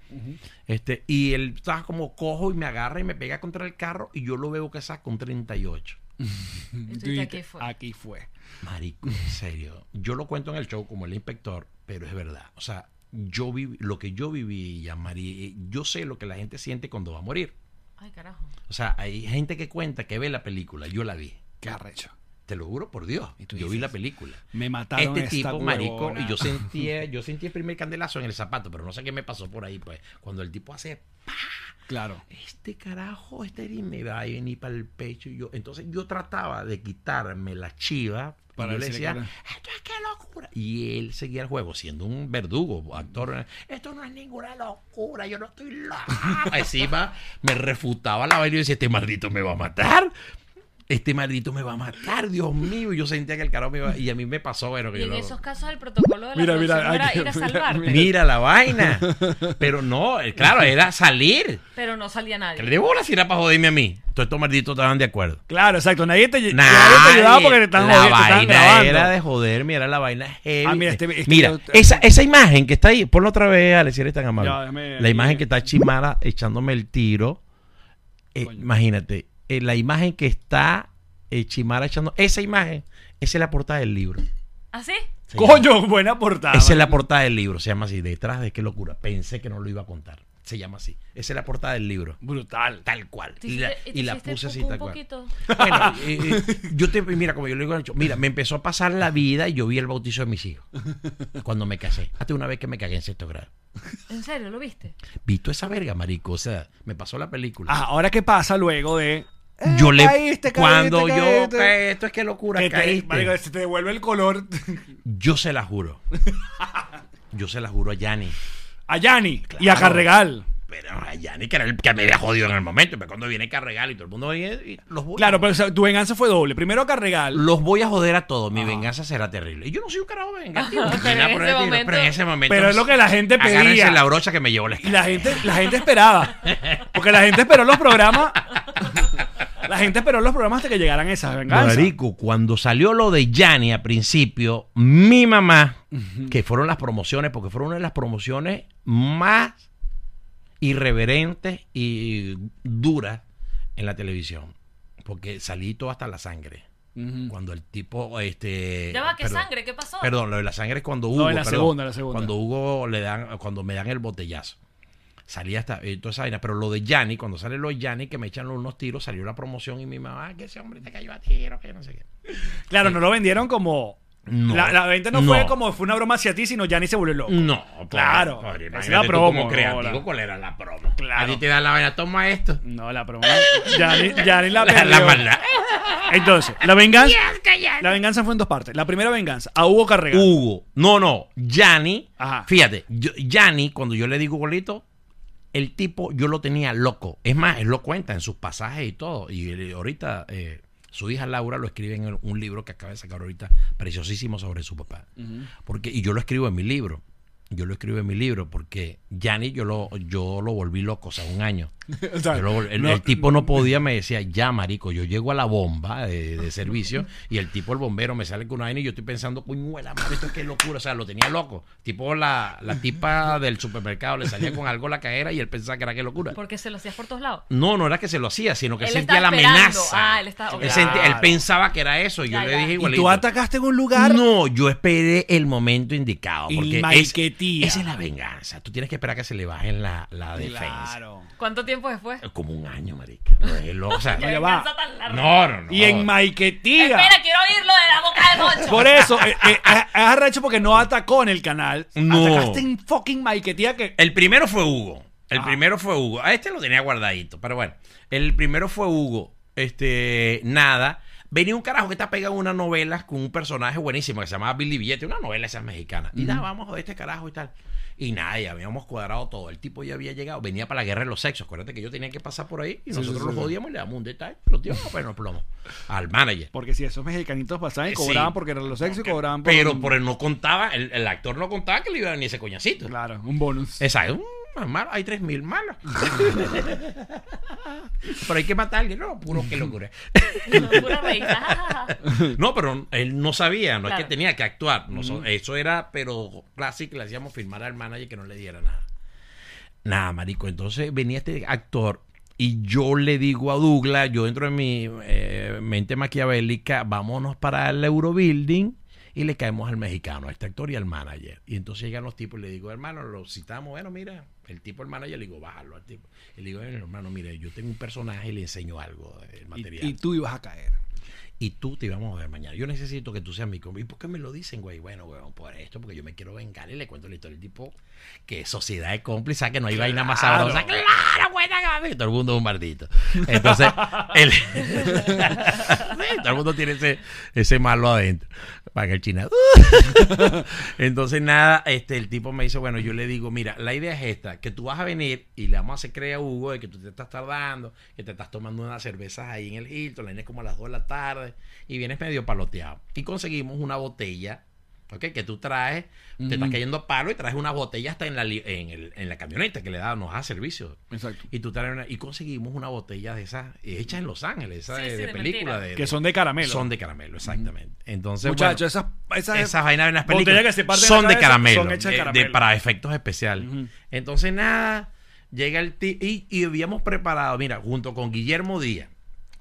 este Y él estaba como cojo y me agarra y me pega contra el carro y yo lo veo que saca un 38. Y tú dices, Tú aquí fue. Aquí fue. Marico, en serio. Yo lo cuento en el show como el inspector, pero es verdad. O sea, yo viví, lo que yo viví, ya María, yo sé lo que la gente siente cuando va a morir. Ay, carajo. O sea, hay gente que cuenta que ve la película, yo la vi. Qué arrecho. Te lo juro por Dios. Y tú Yo vi la película. Me mataron Este esta tipo, marico, y yo sentía, yo sentí el primer candelazo en el zapato, pero no sé qué me pasó por ahí, pues. Cuando el tipo hace Claro. este carajo, este y me va a venir para el pecho. Y yo, entonces yo trataba de quitarme la chiva Para para yo le decía, que esto es que locura. Y él seguía el juego siendo un verdugo, actor. Esto no es ninguna locura, yo no estoy loco. Encima me refutaba la vaina y decía, este maldito me va a matar. Este maldito me va a matar, Dios mío. Y Yo sentía que el carajo me iba Y a mí me pasó, bueno, que Y yo en lo- esos casos el protocolo de la Mira, mira, era ir a mira, salvarte. Mira la vaina. Pero no, eh, claro, era salir. Pero no salía nadie. le debo la sira para joderme a mí. Todos estos malditos estaban de acuerdo. Claro, exacto. Nadie te, nadie te Nadie. ayudaba porque te están la jodiendo, te vaina grabando. era de joderme, era la vaina heavy. Ah, mira, este- este Mira, esa, esa imagen que está ahí, ponlo otra vez, Alex, si eres tan amable. Ya, déjame- la imagen que está Chimara echándome el tiro. eh, imagínate, eh, la imagen que está eh, Chimara echando, esa imagen, esa es la portada del libro. ¿Ah, sí? Se Coño, buena portada. esa es la portada del libro, se llama así, detrás de qué locura. Pensé que no lo iba a contar. Se llama así. Esa es la portada del libro. Brutal. Tal cual. ¿Te Y la, y puse así tal un cual. poquito? Bueno, eh, eh, yo te, mira, como yo le digo, mira, me empezó a pasar la vida y yo vi el bautizo de mis hijos cuando me casé. Hasta una vez que me cagué en sexto grado. ¿En serio? ¿Lo viste? Vi toda esa verga, marico. O sea, me pasó la película. Ah, ahora qué pasa luego de. Eh, yo le. caíste, caíste, cuando yo caíste. caí, esto es que locura, Que te, caíste. marico, se te devuelve el color Yo se la juro. Yo se la juro a Yanni. a Yanni y a. Carregal. Pero a Yanni, que era el que me había jodido en el momento. Pero cuando viene Carregal y todo el mundo viene, y los voy, Claro, pero o sea, tu venganza fue doble. Primero a Carregal. los voy a joder a todos. Mi Ajá. venganza será terrible. Y yo no soy un carajo vengativo. Ajá, pero en ese momento- Pero en ese momento. Pero es lo que la gente pedía. La brocha que me llevó la Y la gente, la gente esperaba. Porque la gente esperó los programas. La gente esperó los programas hasta que llegaran esas venganzas. Marico, cuando salió lo de Yanni a principio, mi mamá, que fueron las promociones, porque fueron una de las promociones más irreverentes y duras en la televisión. Porque salí todo hasta la sangre. Cuando el tipo, este... Ya va, ¿qué perdón, sangre? ¿Qué pasó? Perdón, lo de la sangre es cuando Hugo... en la perdón, segunda, la segunda. Cuando Hugo le dan, cuando me dan el botellazo. Salí hasta eh, toda esa vaina. Pero lo de Yanni, cuando sale lo de Yanni, que me echan unos tiros, salió la promoción y mi mamá, "Ah, que ese hombre te cayó a tiro, que no sé qué. Claro, no lo vendieron como. No. la, la venta no, No. fue como fue una broma hacia ti, sino ya ni se volvió loco. No, Claro. Pobre, Esa es imagínate la tú promo, como creativo, la- ¿cuál era la promo? Claro. A ti te dan la vaina, toma esto. No, la promo. Ya ni, ya ni la La, perdió. la maldad. Entonces, la venganza. La venganza fue en dos partes. La primera venganza, a Hugo Carrega. Hugo. No, no. Yanni. Ajá. Fíjate, Yanni, cuando yo le digo golito, el tipo yo lo tenía loco. Es más, él lo cuenta en sus pasajes y todo. Y él- ahorita eh, su hija Laura lo escribe en un libro que acaba de sacar ahorita, preciosísimo sobre su papá. Porque, y yo lo escribo en mi libro. Yo lo escribo en mi libro porque Yanni yo lo, yo lo volví loco, o sea, un año. O sea, Yo lo- el, no- el tipo no podía, me decía, ya, marico, yo llego a la bomba de, de servicio y el tipo, el bombero, me sale con una vaina y yo estoy pensando, puñuela, madre, esto es qué locura. O sea, lo tenía loco. Tipo, la, la tipa del supermercado le salía con algo a la cajera y él pensaba que era qué locura. Porque se lo hacías por todos lados. No, no era que se lo hacía, sino que Él sentía la amenaza. Ah, él estaba- ok. Él sentía- él pensaba que era eso y yo Ya, le dije ¿Y y igualito. tú atacaste en un lugar. No, yo esperé el momento indicado. Porque es- esa es la venganza. Tú tienes que esperar que se le baje la, la defensa. Claro. ¿Cuánto tiempo después? Como un año, marica. Loco, o sea, No, ya va. venganza tan larga. no, no, no. Y en Maiquetía. Espera, quiero oírlo de la boca de Moncho. Por eso, eh, eh, es es arrecho porque no atacó en el canal. No. Atacaste en fucking Maiquetía que. El primero fue Hugo. El Ajá. primero fue Hugo. A este lo tenía guardadito, pero bueno. El primero fue Hugo. Este, nada. Venía un carajo que está pegado en una novela con un personaje buenísimo que se llamaba Billy Billete, una novela esa mexicana. Y nada, vamos a joder este carajo y tal. Y nada, ya habíamos cuadrado todo. El tipo ya había llegado, venía para la guerra de los sexos. Acuérdate que yo tenía que pasar por ahí y nosotros sí, sí, lo jodíamos y le damos un detalle. Los tíos, bueno, plomo. Al manager. Porque si esos mexicanitos pasaban y Sí. cobraban porque eran los sexos y cobraban por. Pero un- por él no contaba, el, el actor no contaba que le iba a venir ese coñacito. Claro, un bonus. Exacto. Malo, hay tres mil malos. pero hay que matar a alguien. No, puro que locura. Pura reída. no, pero él no sabía, no es que tenía que actuar. Noso- Eso era, pero clásico, le hacíamos firmar al manager que no le diera nada. Nada, marico. Entonces venía este actor y yo le digo a Douglas, yo dentro de mi eh, mente maquiavélica, vámonos para el Eurobuilding y le caemos al mexicano, a este actor y al manager. Y entonces llegan los tipos y le digo, hermano, lo citamos, bueno, mira, el tipo, el manager, le digo, bájalo al tipo. Y le digo, "Bueno, hermano, mire, yo tengo un personaje y le enseño algo del material. Y, y tú ibas a caer. Y tú te íbamos a ver mañana. Yo necesito que tú seas mi compa. ¿Y por qué me lo dicen, güey? Bueno, güey, por esto, porque yo me quiero vengar y le cuento la historia del tipo que es sociedad de cómplices, que no hay vaina más sabrosa. ¡Claro, que Todo el mundo es un maldito. Entonces, el- Sí, todo el mundo tiene ese, ese malo adentro. Para que el china. Entonces, nada, este, el tipo me dice, bueno, yo le digo, mira, la idea es esta, que tú vas a venir y le vamos a hacer creer a Hugo de que tú te estás tardando, que te estás tomando unas cervezas ahí en el Hilton, la es como a las 2 de la tarde, y vienes medio paloteado. Y conseguimos una botella, ¿ok? Que tú traes, te estás cayendo a palo y traes una botella hasta en la, en, el- en la camioneta que le da, nos da servicio. Exacto. Y tú traes una- y conseguimos una botella de esas hechas en Los Ángeles, esa Sí, de, sí, de de película. de- Que son de caramelo. Son de caramelo, exactamente. Entonces, Muchachos, bueno, esas, esas, esas vainas en las películas que se parten en son la de caramelo, son hechas de de- de- caramelo. para efectos especiales. Entonces, nada, llega el ti y, y habíamos preparado, mira, junto con Guillermo Díaz,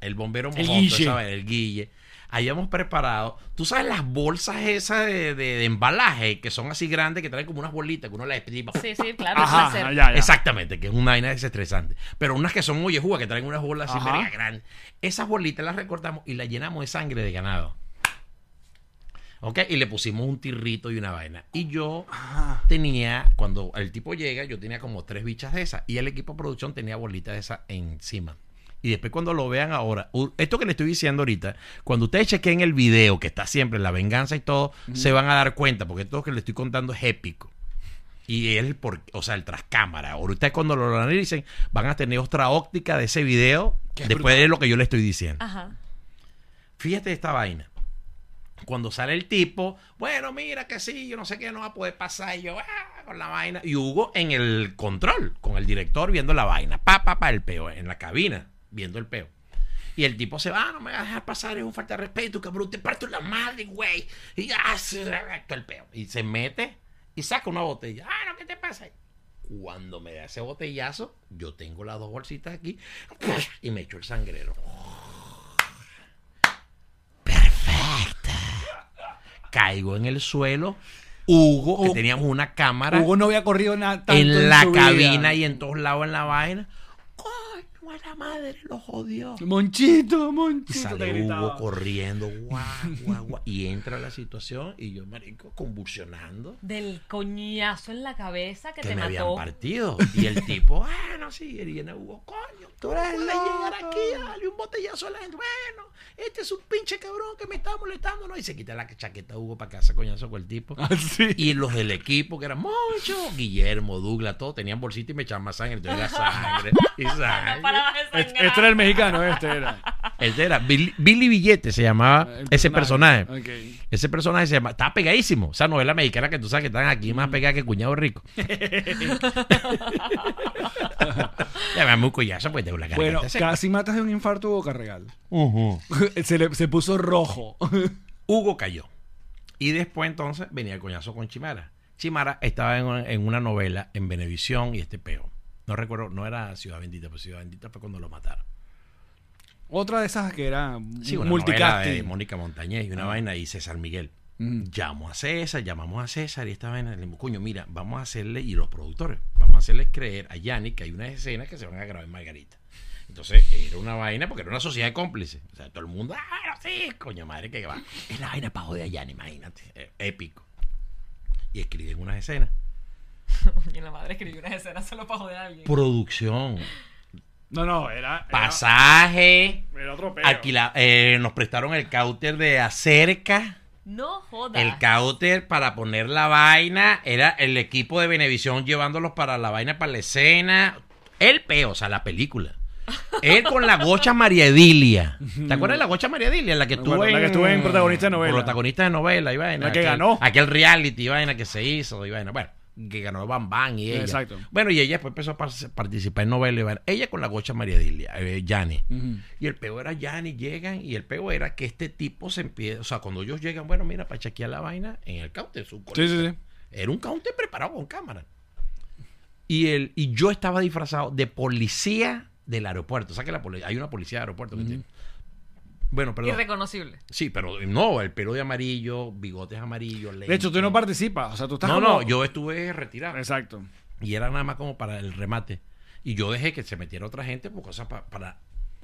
el bombero El mojoso, Guille. ¿sabes? el Guille, habíamos preparado, tú sabes las bolsas esas de, de- de embalaje que son así grandes, que traen como unas bolitas que uno las estripa. Sí, sí, claro. Ajá, placer. ya, ya. Exactamente, que es una vaina desestresante. Pero unas que son mollejudas, que traen unas bolas así verga grandes. Esas bolitas las recortamos y las llenamos de sangre de ganado. ¿Ok? Y le pusimos un tirrito y una vaina. Y yo Ajá. tenía, cuando el tipo llega, yo tenía como tres bichas de esas. Y el equipo de producción tenía bolitas de esas encima. Y después cuando lo vean ahora, esto que le estoy diciendo ahorita, cuando ustedes chequen el video, que está siempre la venganza y todo, se van a dar cuenta, porque todo lo que le estoy contando es épico. Y el por, o sea, el trascámara. Ahora ustedes cuando lo analicen, van a tener otra óptica de ese video Qué después de lo que yo le estoy diciendo. Ajá. Fíjate esta vaina. Cuando sale el tipo, bueno, mira que sí, yo no sé qué no va a poder pasar. Y yo, ah, con la vaina. Y Hugo en el control, con el director viendo la vaina. Pa, pa, pa, el peo, en la cabina, viendo el peo. Y el tipo se va, "Ah, no me vas a dejar pasar, es un falta de respeto, cabrón, te parto la madre, güey. Y ya, se- todo el peo. Y se mete y saca una botella. Ah, no, ¿qué te pasa? Cuando me da ese botellazo, yo tengo las dos bolsitas aquí y me echo el sangrero. Perfecta. Caigo en el suelo. Hugo, que teníamos una cámara Hugo no había corrido nada en la vida. cabina y en todos lados en la vaina. Coño, a la madre lo jodió. Monchito, Monchito. sale. Hugo corriendo, guau, guau, guau, y entra la situación y yo, marico, convulsionando. Del coñazo en la cabeza que, Que te me habían mató. partido. Y el tipo, bueno, sí, y viene Hugo, coño, tú eres el de llegar aquí, dale un botellazo a la gente. Bueno, este es un pinche cabrón que me está molestando, ¿no? Y se quita la chaqueta Hugo para casa, coñazo con el tipo. Ah, sí. Y los del equipo, que eran muchos, Guillermo, Douglas, todos tenían bolsita y me echaban más sangre. Entonces era sangre y No sangre. de Este, este era el mexicano, este era. Este era Billy, Billy Billete, se llamaba El ese personaje. Ese personaje se llama, estaba pegadísimo. Esa novela mexicana que tú sabes que están aquí más pegada que cuñado rico. ya me muy collazo, pues tengo la garganta Bueno, seca. casi matas de un infarto Hugo Carregal. Se, le- se puso rojo. Hugo cayó. Y después entonces venía el coñazo con Chimara. Chimara estaba en una, en una novela en Venevisión y este peo. No recuerdo, no era Ciudad Bendita, pero Ciudad Bendita fue cuando lo mataron. Otra de esas que era Sí, una novela de multicasting. Mónica Montañez y una vaina y César Miguel. Mm. Llamo a César, llamamos a César y esta vaina le digo, coño, mira, vamos a hacerle, y los productores, vamos a hacerles creer a Yanni que hay unas escenas que se van a grabar en Margarita. Entonces, era una vaina, porque era una sociedad de cómplices. O sea, todo el mundo, ah, bueno, sí, coño madre, que va. Es la vaina para joder a Yanni, imagínate. eh, épico. Y escriben unas escenas. Coño, la madre escribió unas escenas solo para joder a alguien. Producción, No, no, era. era- pasaje, Era otro peo. alquila, eh, nos prestaron el cauter de acerca. No jodas. El cauter para poner la vaina era el equipo de Venevisión llevándolos para la vaina, para la escena. El peo, o sea, la película. Él con la gocha María Edilia. ¿Te acuerdas de la gocha María Edilia? La que estuvo en. la que estuvo en protagonista de novela. Protagonista de novela, y vaina. La que aquel- ganó. Aquel reality, y vaina que se hizo, y vaina. Bueno, que ganó Bam Bam y ella. Exacto. Bueno, y ella después empezó a par- participar en novela y vaina. Ella con la gocha María Edilia, eh. Y el peo era Yanni, llegan, y el peo era que este tipo se empieza, o sea, cuando ellos llegan, bueno, mira, para chequear la vaina en el counter, su Sí, sí, sí. Era un counter preparado con cámara. Y, el, y yo estaba disfrazado de policía del aeropuerto. O sea que la hay una policía de aeropuerto que tiene. Bueno, perdón. Irreconocible. Sí, pero no, el pelo de amarillo, bigotes amarillos. De hecho, tú no participas. O sea, tú estás No, como- no, yo estuve retirado. Exacto. Y era nada más como para el remate. Y yo dejé que se metiera otra gente por cosas pa- para,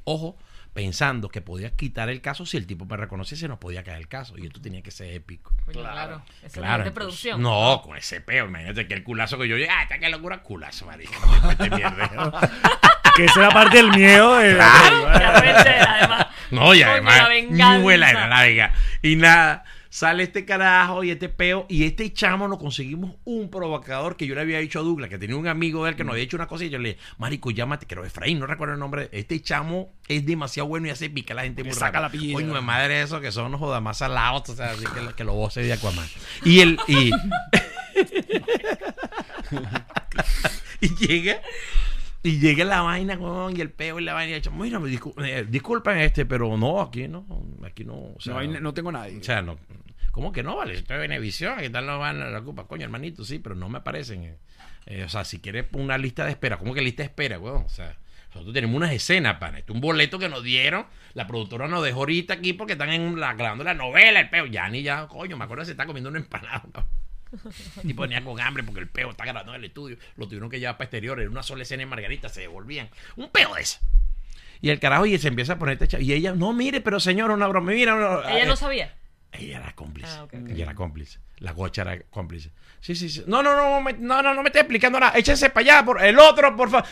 ojo, pensando que podía quitar el caso si el tipo me reconociese, no podía caer el caso. Y esto tenía que ser épico. Coño, claro. Claro. de entonces- producción. No, con ese peo. Imagínate que el culazo que yo llegué. Ah, esta qué locura, culazo, marico. Que esa era parte del miedo de. Claro. Pensé, además. No, y además, la muela era la venga. Y nada, sale este carajo y este peo. Y este chamo nos conseguimos un provocador que yo le había dicho a Douglas, que tenía un amigo de él que nos había hecho una cosa. Y yo le dije, Marico, llámate, que Efraín, no recuerdo el nombre. Este chamo es demasiado bueno y hace pica a la gente muy saca rápido. la piedra. Coño de madre, eso que son unos jodas más salados. O sea, así que, que lo voce de Aquaman. Y él, y. y llega. Y llega la vaina, weón, y el peo y la vaina. Y chamo, mira, discul- eh, disculpen este, pero no, aquí no, aquí no. O sea, No, hay- no tengo nadie. o sea, no. ¿Cómo que no? Vale, estoy en Venevisión, ¿qué tal no van a la culpa? Coño, hermanito, sí, pero no me aparecen. eh. Eh, o sea, si quieres una lista de espera, ¿cómo que lista de espera, weón? O sea, nosotros tenemos unas escenas, pan. Esto es un boleto que nos dieron. La productora nos dejó ahorita aquí porque están en la, grabando la novela, el peo. Ya ni ya, coño, me acuerdo que se está comiendo una empanada. ¿no? Y ponía con hambre porque el peo está grabando en el estudio. Lo tuvieron que llevar para exterior. Era una sola escena en Margarita, se devolvían. Un peo de eso. Y el carajo y se empieza a poner este cha- Y ella, no, mire, pero señor, una broma. Mira, una- Ella eh, no sabía. ella era cómplice. Ah. Ella era cómplice. La gocha era cómplice. Sí, sí, sí. No, no, no, me- no, no, no me esté explicando nada. Échense para allá, por el otro, por favor.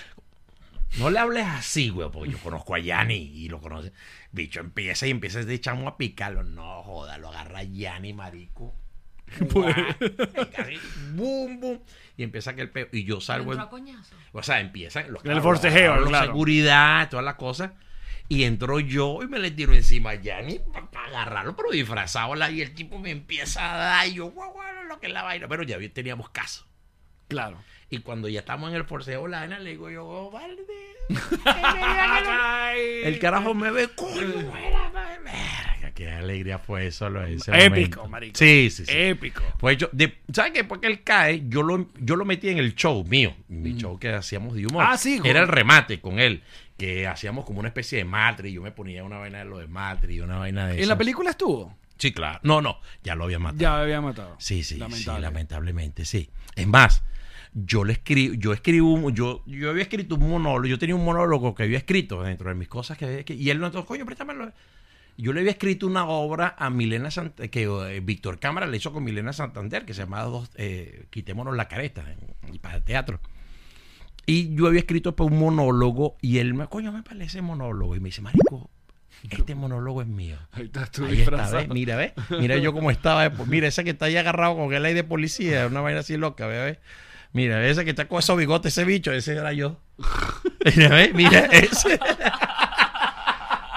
No le hables así, güey, porque yo conozco a Yanni y lo conoce. Bicho empieza y empieza este chamo a picarlo. No, joda, lo agarra Yanni, marico. Pues. Boom, boom. Y empieza aquel peo. Y yo salgo. Entró en- a coñazo. o sea, empiezan los El forcejeo, agarraron claro. seguridad, todas las cosas. Y entró yo y me le tiro encima a Yanni para agarrarlo, pero disfrazado. la- Y el tipo me empieza a dar. Y yo, guau, guau, lo que es la vaina. Pero ya teníamos caso. Claro. Y cuando ya estamos en el forcejeo, la vaina, le digo yo, oh, El carajo me ve, coño, era, qué alegría fue eso. Lo de ese Épico, momento. marico. Sí, sí, sí. Épico. Pues yo, de- ¿sabes qué? Porque él cae, yo lo, yo lo metí en el show mío, mi show que hacíamos de humor. Ah, sí, Era el remate con él, que hacíamos como una especie de matri, yo me ponía una vaina de lo de matri, una vaina de ¿En la película estuvo? Sí, claro. No, no, ya lo había matado. Ya me había matado. Sí, sí, Lamentable. sí, lamentablemente, sí. Es más, yo le escribo, yo escribo, un- yo, yo había escrito un monólogo, yo tenía un monólogo que había escrito dentro de mis cosas que- y él no entonces, coño, préstamelo. Yo le había escrito una obra a Milena Sant que eh, Víctor Cámara le hizo con Milena Santander, que se llamaba Dos, eh, Quitémonos la careta, en- para el teatro. Y yo había escrito para un monólogo y él me, coño, me parece monólogo. Y me dice, marico, este monólogo es mío. Ahí estás tú Ahí está, disfrazado. ¿ves? Mira, ¿ves? Mira yo cómo estaba. después. Mira, ese que está ahí agarrado con el aire de policía, una vaina así loca. ¿ves? Mira, ese que está con esos bigotes, ese bicho, ese era yo. Mira, ¿ves? Mira, ese.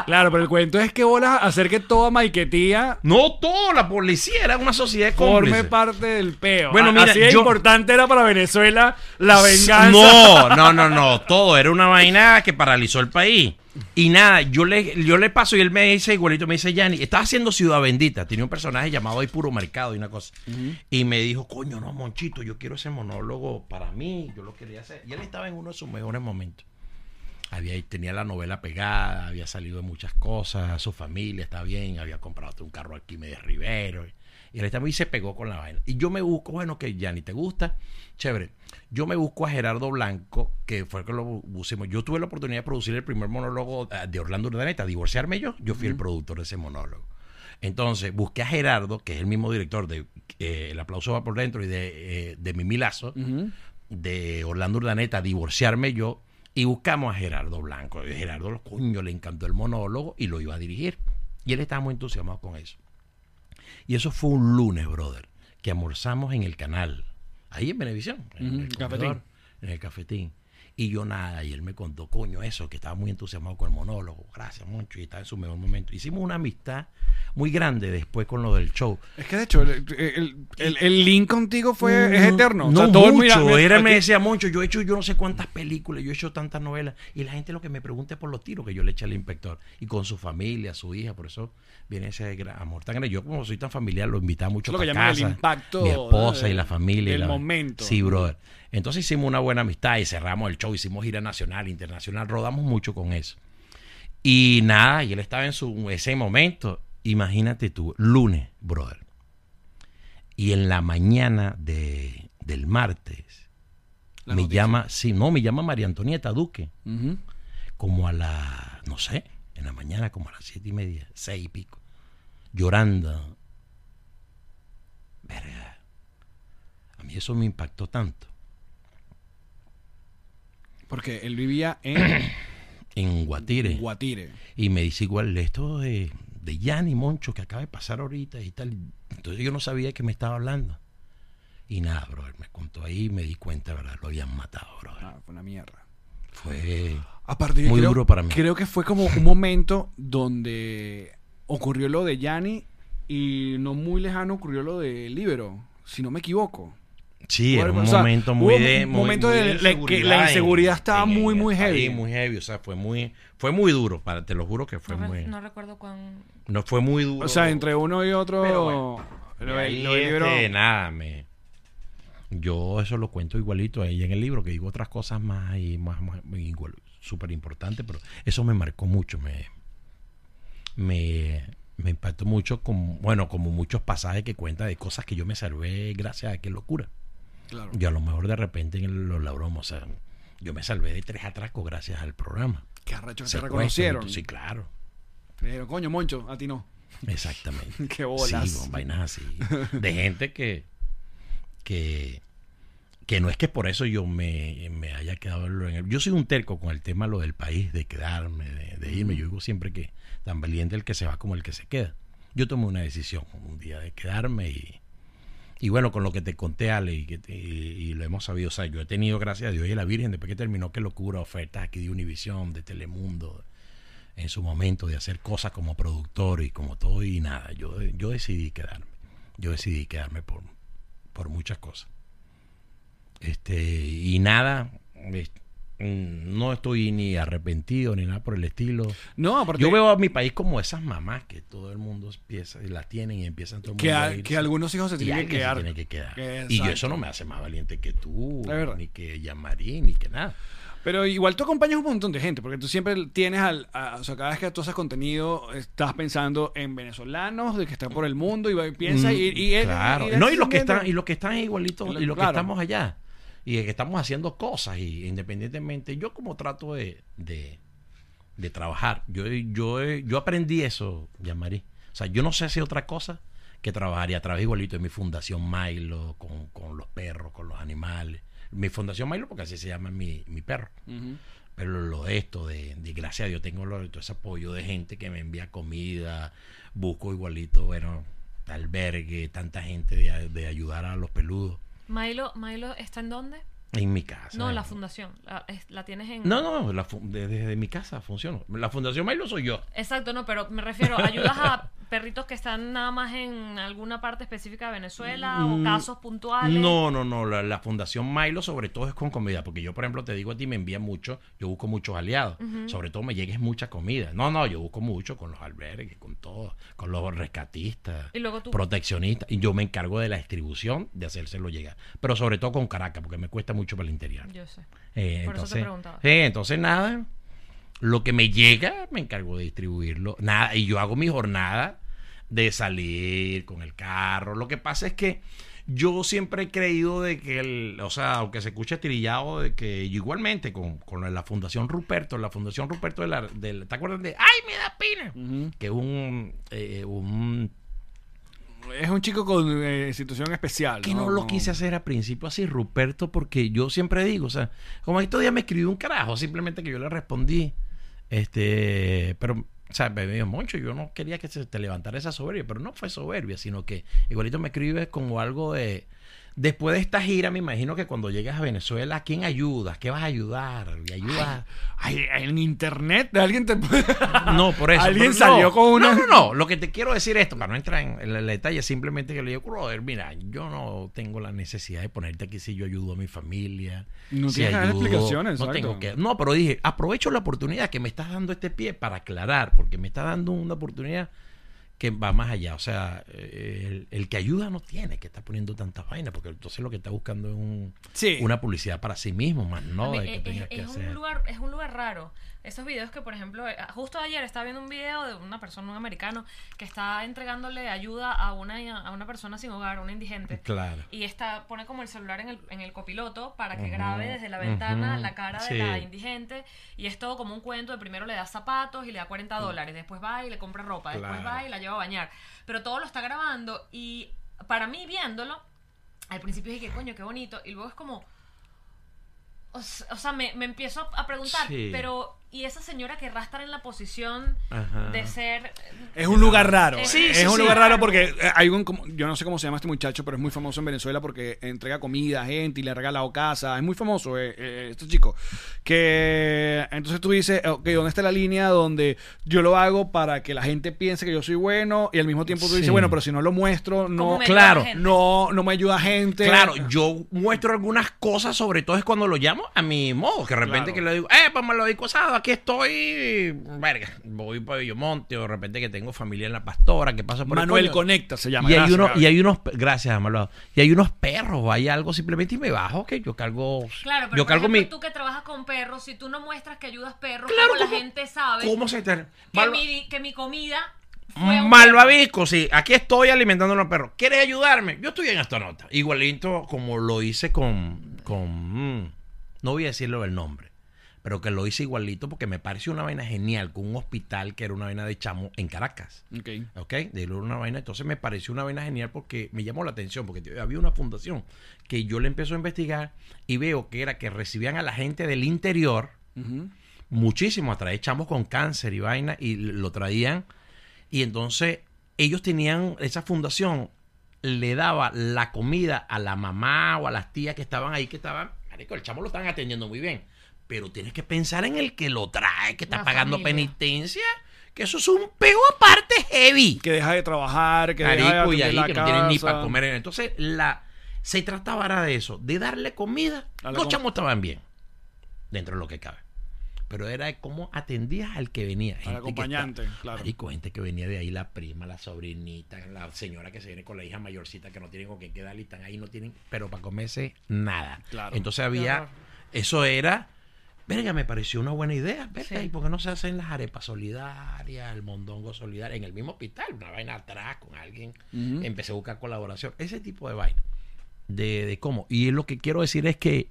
Claro, pero el cuento es que bolas hacer que toda Maiquetía No todo, la policía era una sociedad forme cómplice. parte del peo. Bueno, mira, Así de yo- importante era para Venezuela la venganza. No, no, no, no. Todo era una vaina que paralizó el país. Y nada, yo le, yo le paso y él me dice, igualito, me dice, Yanni, estaba haciendo Ciudad Bendita. Tenía un personaje llamado ahí Puro Mercado y una cosa. Y me dijo, coño, no, Monchito, yo quiero ese monólogo para mí. Yo lo quería hacer. Y él estaba en uno de sus mejores momentos. Había, tenía la novela pegada, había salido de muchas cosas, su familia está bien, había comprado un carro aquí de Rivero. Y él y se pegó con la vaina. Y yo me busco, bueno, que ya ni te gusta, chévere. Yo me busco a Gerardo Blanco, que fue el que lo pusimos. Yo tuve la oportunidad de producir el primer monólogo eh, de Orlando Urdaneta, divorciarme yo. Yo fui el productor de ese monólogo. Entonces busqué a Gerardo, que es el mismo director de eh, El aplauso va por dentro y de, eh, de Mimi Lazo, de Orlando Urdaneta, divorciarme yo, y buscamos a Gerardo Blanco. Y Gerardo, los coño, le encantó el monólogo y lo iba a dirigir. Y él estaba muy entusiasmado con eso. Y eso fue un lunes, brother, que almorzamos en el canal, ahí en Venevisión, en el comedor, en el cafetín. Y yo nada, y él me contó, coño, eso, que estaba muy entusiasmado con el monólogo. Gracias mucho, y estaba en su mejor momento. Hicimos una amistad muy grande después con lo del show. Es que de hecho, el, el- el- el link contigo fue, es eterno. No, O sea, todo el- mucho. mira, mira, Era, me decía mucho. Yo he hecho yo no sé cuántas películas, yo he hecho tantas novelas. Y la gente lo que me pregunta es por los tiros que yo le eché al inspector. Y con su familia, su hija. Por eso viene ese amor tan grande. Yo, como soy tan familiar, lo invitaba mucho lo que llaman el casa. impacto, Mi esposa y la familia. la- momento. Sí, brother. Entonces hicimos una buena amistad y cerramos el show. Hicimos gira nacional, internacional. Rodamos mucho con eso. Y nada, y él estaba en su ese momento. Imagínate tú, lunes, brother. Y en la mañana de, del martes, La me noticia. llama, sí, no, me llama María Antonieta Duque, como a la, no sé, en la mañana, como a las siete y media, seis y pico, llorando. Verga. A mí eso me impactó tanto. Porque él vivía en En Guatire. Guatire. Y me dice igual esto de, de Yanni Moncho que acaba de pasar ahorita y tal. Entonces yo no sabía que me estaba hablando. Y nada, brother, me contó ahí y me di cuenta, ¿verdad? Lo habían matado, brother. Ah, fue una mierda. Fue... Aparte, Muy creo, duro para mí. Creo que fue como un momento donde ocurrió lo de Yanni y no muy lejano ocurrió lo de Libero, si no me equivoco. Sí, era un O sea, momento muy un de... muy- momento muy de la- que la en- inseguridad estaba en- muy, en muy heavy. muy heavy, o sea, fue muy, fue muy duro, para, te lo juro que fue No, muy... no recuerdo cuán. No fue muy duro. O sea, entre uno y otro. Pero bueno, lo ahí, lo Libero- este, nada, me... Yo eso lo cuento igualito ahí en el libro, que digo otras cosas más y más, más igual, súper importantes, pero eso me marcó mucho, me, me, me impactó mucho, como, bueno, como muchos pasajes que cuenta de cosas que yo me salvé gracias a qué locura. Claro. Yo a lo mejor de repente en los labromos, o sea, yo me salvé de tres atracos gracias al programa. Qué arrecho que te Secuestro, reconocieron. Sí, claro. Pero, coño, Moncho, a ti no. Exactamente. Qué bolas. Sí, con vainas así. De gente que, que, que no es que por eso yo me, me haya quedado en el... Yo soy un terco con el tema lo del país, de quedarme, de, de irme. Yo digo siempre que tan valiente el que se va como el que se queda. Yo tomé una decisión un día de quedarme y, y bueno, con lo que te conté, Ale, y, que y- y lo hemos sabido, o sea, yo he tenido, gracias a Dios y a la Virgen, después que terminó, qué locura, ofertas aquí de Univisión, de Telemundo, en su momento de hacer cosas como productor y como todo y nada. Yo, yo decidí quedarme. Yo decidí quedarme por, por muchas cosas. Este, y nada, es- mm, no estoy ni arrepentido ni nada por el estilo. No, aparte Yo veo a mi país como esas mamás que todo el mundo empieza y la tienen y empiezan todo el que, mundo a- a que algunos hijos se tienen que se quedar. tiene que quedar. Que- y yo eso no me hace más valiente que tú, ni que Yamarín, ni que nada. Pero igual tú acompañas un montón de gente, porque tú siempre tienes al. a- o sea, cada vez que tú haces contenido, estás pensando en venezolanos, de que están por el mundo, y piensas y, y, y- claro. y- no, y los que están, y los que están igualitos, y los claro. que estamos allá. Y que estamos haciendo cosas, y independientemente, yo como trato de, de, de trabajar, yo, yo, yo aprendí eso, Yamari. O sea, yo no sé hacer otra cosa que trabajar y a través igualito de mi fundación Milo, con, con los perros, con los animales. Mi fundación Milo, porque así se llama mi, mi perro. Pero lo de esto, de, de gracias a Dios, tengo lo- todo ese apoyo de gente que me envía comida, busco igualito, bueno, albergue, tanta gente de, de ayudar a los peludos Milo, Milo está en dónde? en mi casa. No, la fundación. La, es- la tienes en. No, no, la fu- de- desde mi casa funciona. La fundación Milo soy yo. Exacto, no, pero me refiero, ayudas a perritos que están nada más en alguna parte específica de Venezuela o Mm, casos puntuales. No, no, no. La, la Fundación Milo, sobre todo, es con comida. Porque yo, por ejemplo, te digo a ti, me envía mucho. Yo busco muchos aliados. Sobre todo me llegues mucha comida. No, no, yo busco mucho con los albergues, con todo, con los rescatistas, Y luego tú- proteccionistas. Y yo me encargo de la distribución, de hacérselo llegar. Pero sobre todo con Caracas, porque me cuesta mucho para el interior. Yo sé. Eh, Por eso te entonces, preguntaba. sí, entonces nada, lo que me llega me encargo de distribuirlo. Nada, y yo hago mi jornada de salir con el carro. Lo que pasa es que yo siempre he creído de que, el, o sea, aunque se escuche trillado, de que igualmente con, con la Fundación Ruperto, la Fundación Ruperto de la, del- ¿te acuerdas de ¡Ay, me da pena! Que es un, eh, un Es un chico con eh, situación especial. que no lo quise hacer al principio así, Ruperto, porque yo siempre digo, o sea, como estos días me escribió un carajo, simplemente que yo le respondí, este, pero, o sea, me dijo, Moncho, yo no quería que se te levantara esa soberbia, pero no fue soberbia, sino que igualito me escribe como algo de, después de esta gira, me imagino que cuando llegas a Venezuela, ¿a quién ayudas? ¿Qué vas a ayudar? Y ayudas. Ay, en internet alguien te puede. No, por eso. Alguien no. salió con una- No, no, no. Lo que te quiero decir es esto, para no entrar en el, detalle, simplemente que le digo, brother, mira, yo no tengo la necesidad de ponerte aquí si yo ayudo a mi familia. No si tienes ayudo, explicaciones, No tengo que. No, pero dije, aprovecho la oportunidad que me estás dando este pie para aclarar, porque me está dando una oportunidad que va más allá. O sea, eh, el, el que ayuda no tiene que estar poniendo tantas vainas, porque entonces lo que está buscando es un, Sí. una publicidad para sí mismo, más no mí, de que es, tengas es- que es hacer. un lugar, es un lugar raro. Esos videos que, por ejemplo, eh, justo ayer estaba viendo un video de una persona, un americano, que está entregándole ayuda a una, a una persona sin hogar, una indigente. Claro. Y está, pone como el celular en el, en el copiloto para que grabe desde la ventana la cara de la indigente. Y es todo como un cuento de primero le da zapatos y le da 40 dólares. Después va y le compra ropa. Después va y la lleva a bañar. Pero todo lo está grabando y para mí viéndolo, al principio dije, coño, qué bonito. Y luego es como... O sea, me, me empiezo a preguntar, Sí. pero ¿y esa señora querrá estar en la posición Ajá. de ser... Es un lugar raro. Sí, es sí, un sí. lugar raro porque eh, hay un, como- yo no sé cómo se llama este muchacho, pero es muy famoso en Venezuela porque entrega comida a gente y le ha regalado casa. Es muy famoso eh, eh, este chico. Que entonces tú dices, ok, ¿dónde está la línea donde yo lo hago para que la gente piense que yo soy bueno y al mismo tiempo tú dices, Sí. bueno, pero si no lo muestro, no, ¿Cómo me claro, ayuda la gente? no, no me ayuda gente. Claro, yo muestro algunas cosas, sobre todo es cuando lo llamo a mi modo, que de repente Claro. que le digo, eh, pues me lo digo asado, aquí estoy, verga, voy para Villamonte, o de repente que tengo familia en la pastora, que pasa por el Manuel coño. Conecta se llama. Y hay, Gracias, uno, Gaby. y hay unos, gracias, Amalado, y hay unos perros, o hay algo simplemente y me bajo, que yo cargo, Claro, pero yo por cargo ejemplo, mi, tú que trabajas con perros, si tú no muestras que ayudas perros, Claro, ¿cómo la ¿cómo- gente sabe ¿cómo se te, que, mi, que mi comida? Malvavisco, sí, aquí estoy alimentando a los perros, ¿quieres ayudarme? Yo estoy en esta nota, igualito como lo hice con, con, mm, no voy a decirlo el nombre, pero que lo hice igualito porque me pareció una vaina genial con un hospital que era una vaina de chamo en Caracas. Ok. ¿Ok? De una vaina. Entonces me pareció una vaina genial porque me llamó la atención, porque había una fundación que yo le empiezo a investigar y veo que era que recibían a la gente del interior, Ujú. muchísimo, a traer chamos con cáncer y vaina, y lo traían. Y entonces ellos tenían, esa fundación le daba la comida a la mamá o a las tías que estaban ahí, que estaban, marico, el chamo lo están atendiendo muy bien. Pero tienes que pensar en el que lo trae, que está La pagando familia. penitencia, que eso es un pego aparte heavy. Que deja de trabajar, que deja de y ahí la que no tienen ni para comer. Entonces, la, se trataba era de eso, de darle comida. A la Los com- chamos estaban bien. dentro de lo que cabe. Pero era de cómo atendías al que venía. gente que acompañante, está- claro. Marico, gente que venía de ahí, la prima, la sobrinita, la señora que se viene con la hija mayorcita que no tienen con qué quedar y están ahí, no tienen, pero para comerse nada. Claro. Entonces había, eso era, verga, me pareció una buena idea, verga, Sí. ¿y por qué no se hacen las arepas solidarias, el mondongo solidario, en el mismo hospital, una vaina atrás con alguien? Empecé a buscar colaboración, ese tipo de vaina, de, de cómo. Y lo que quiero decir es que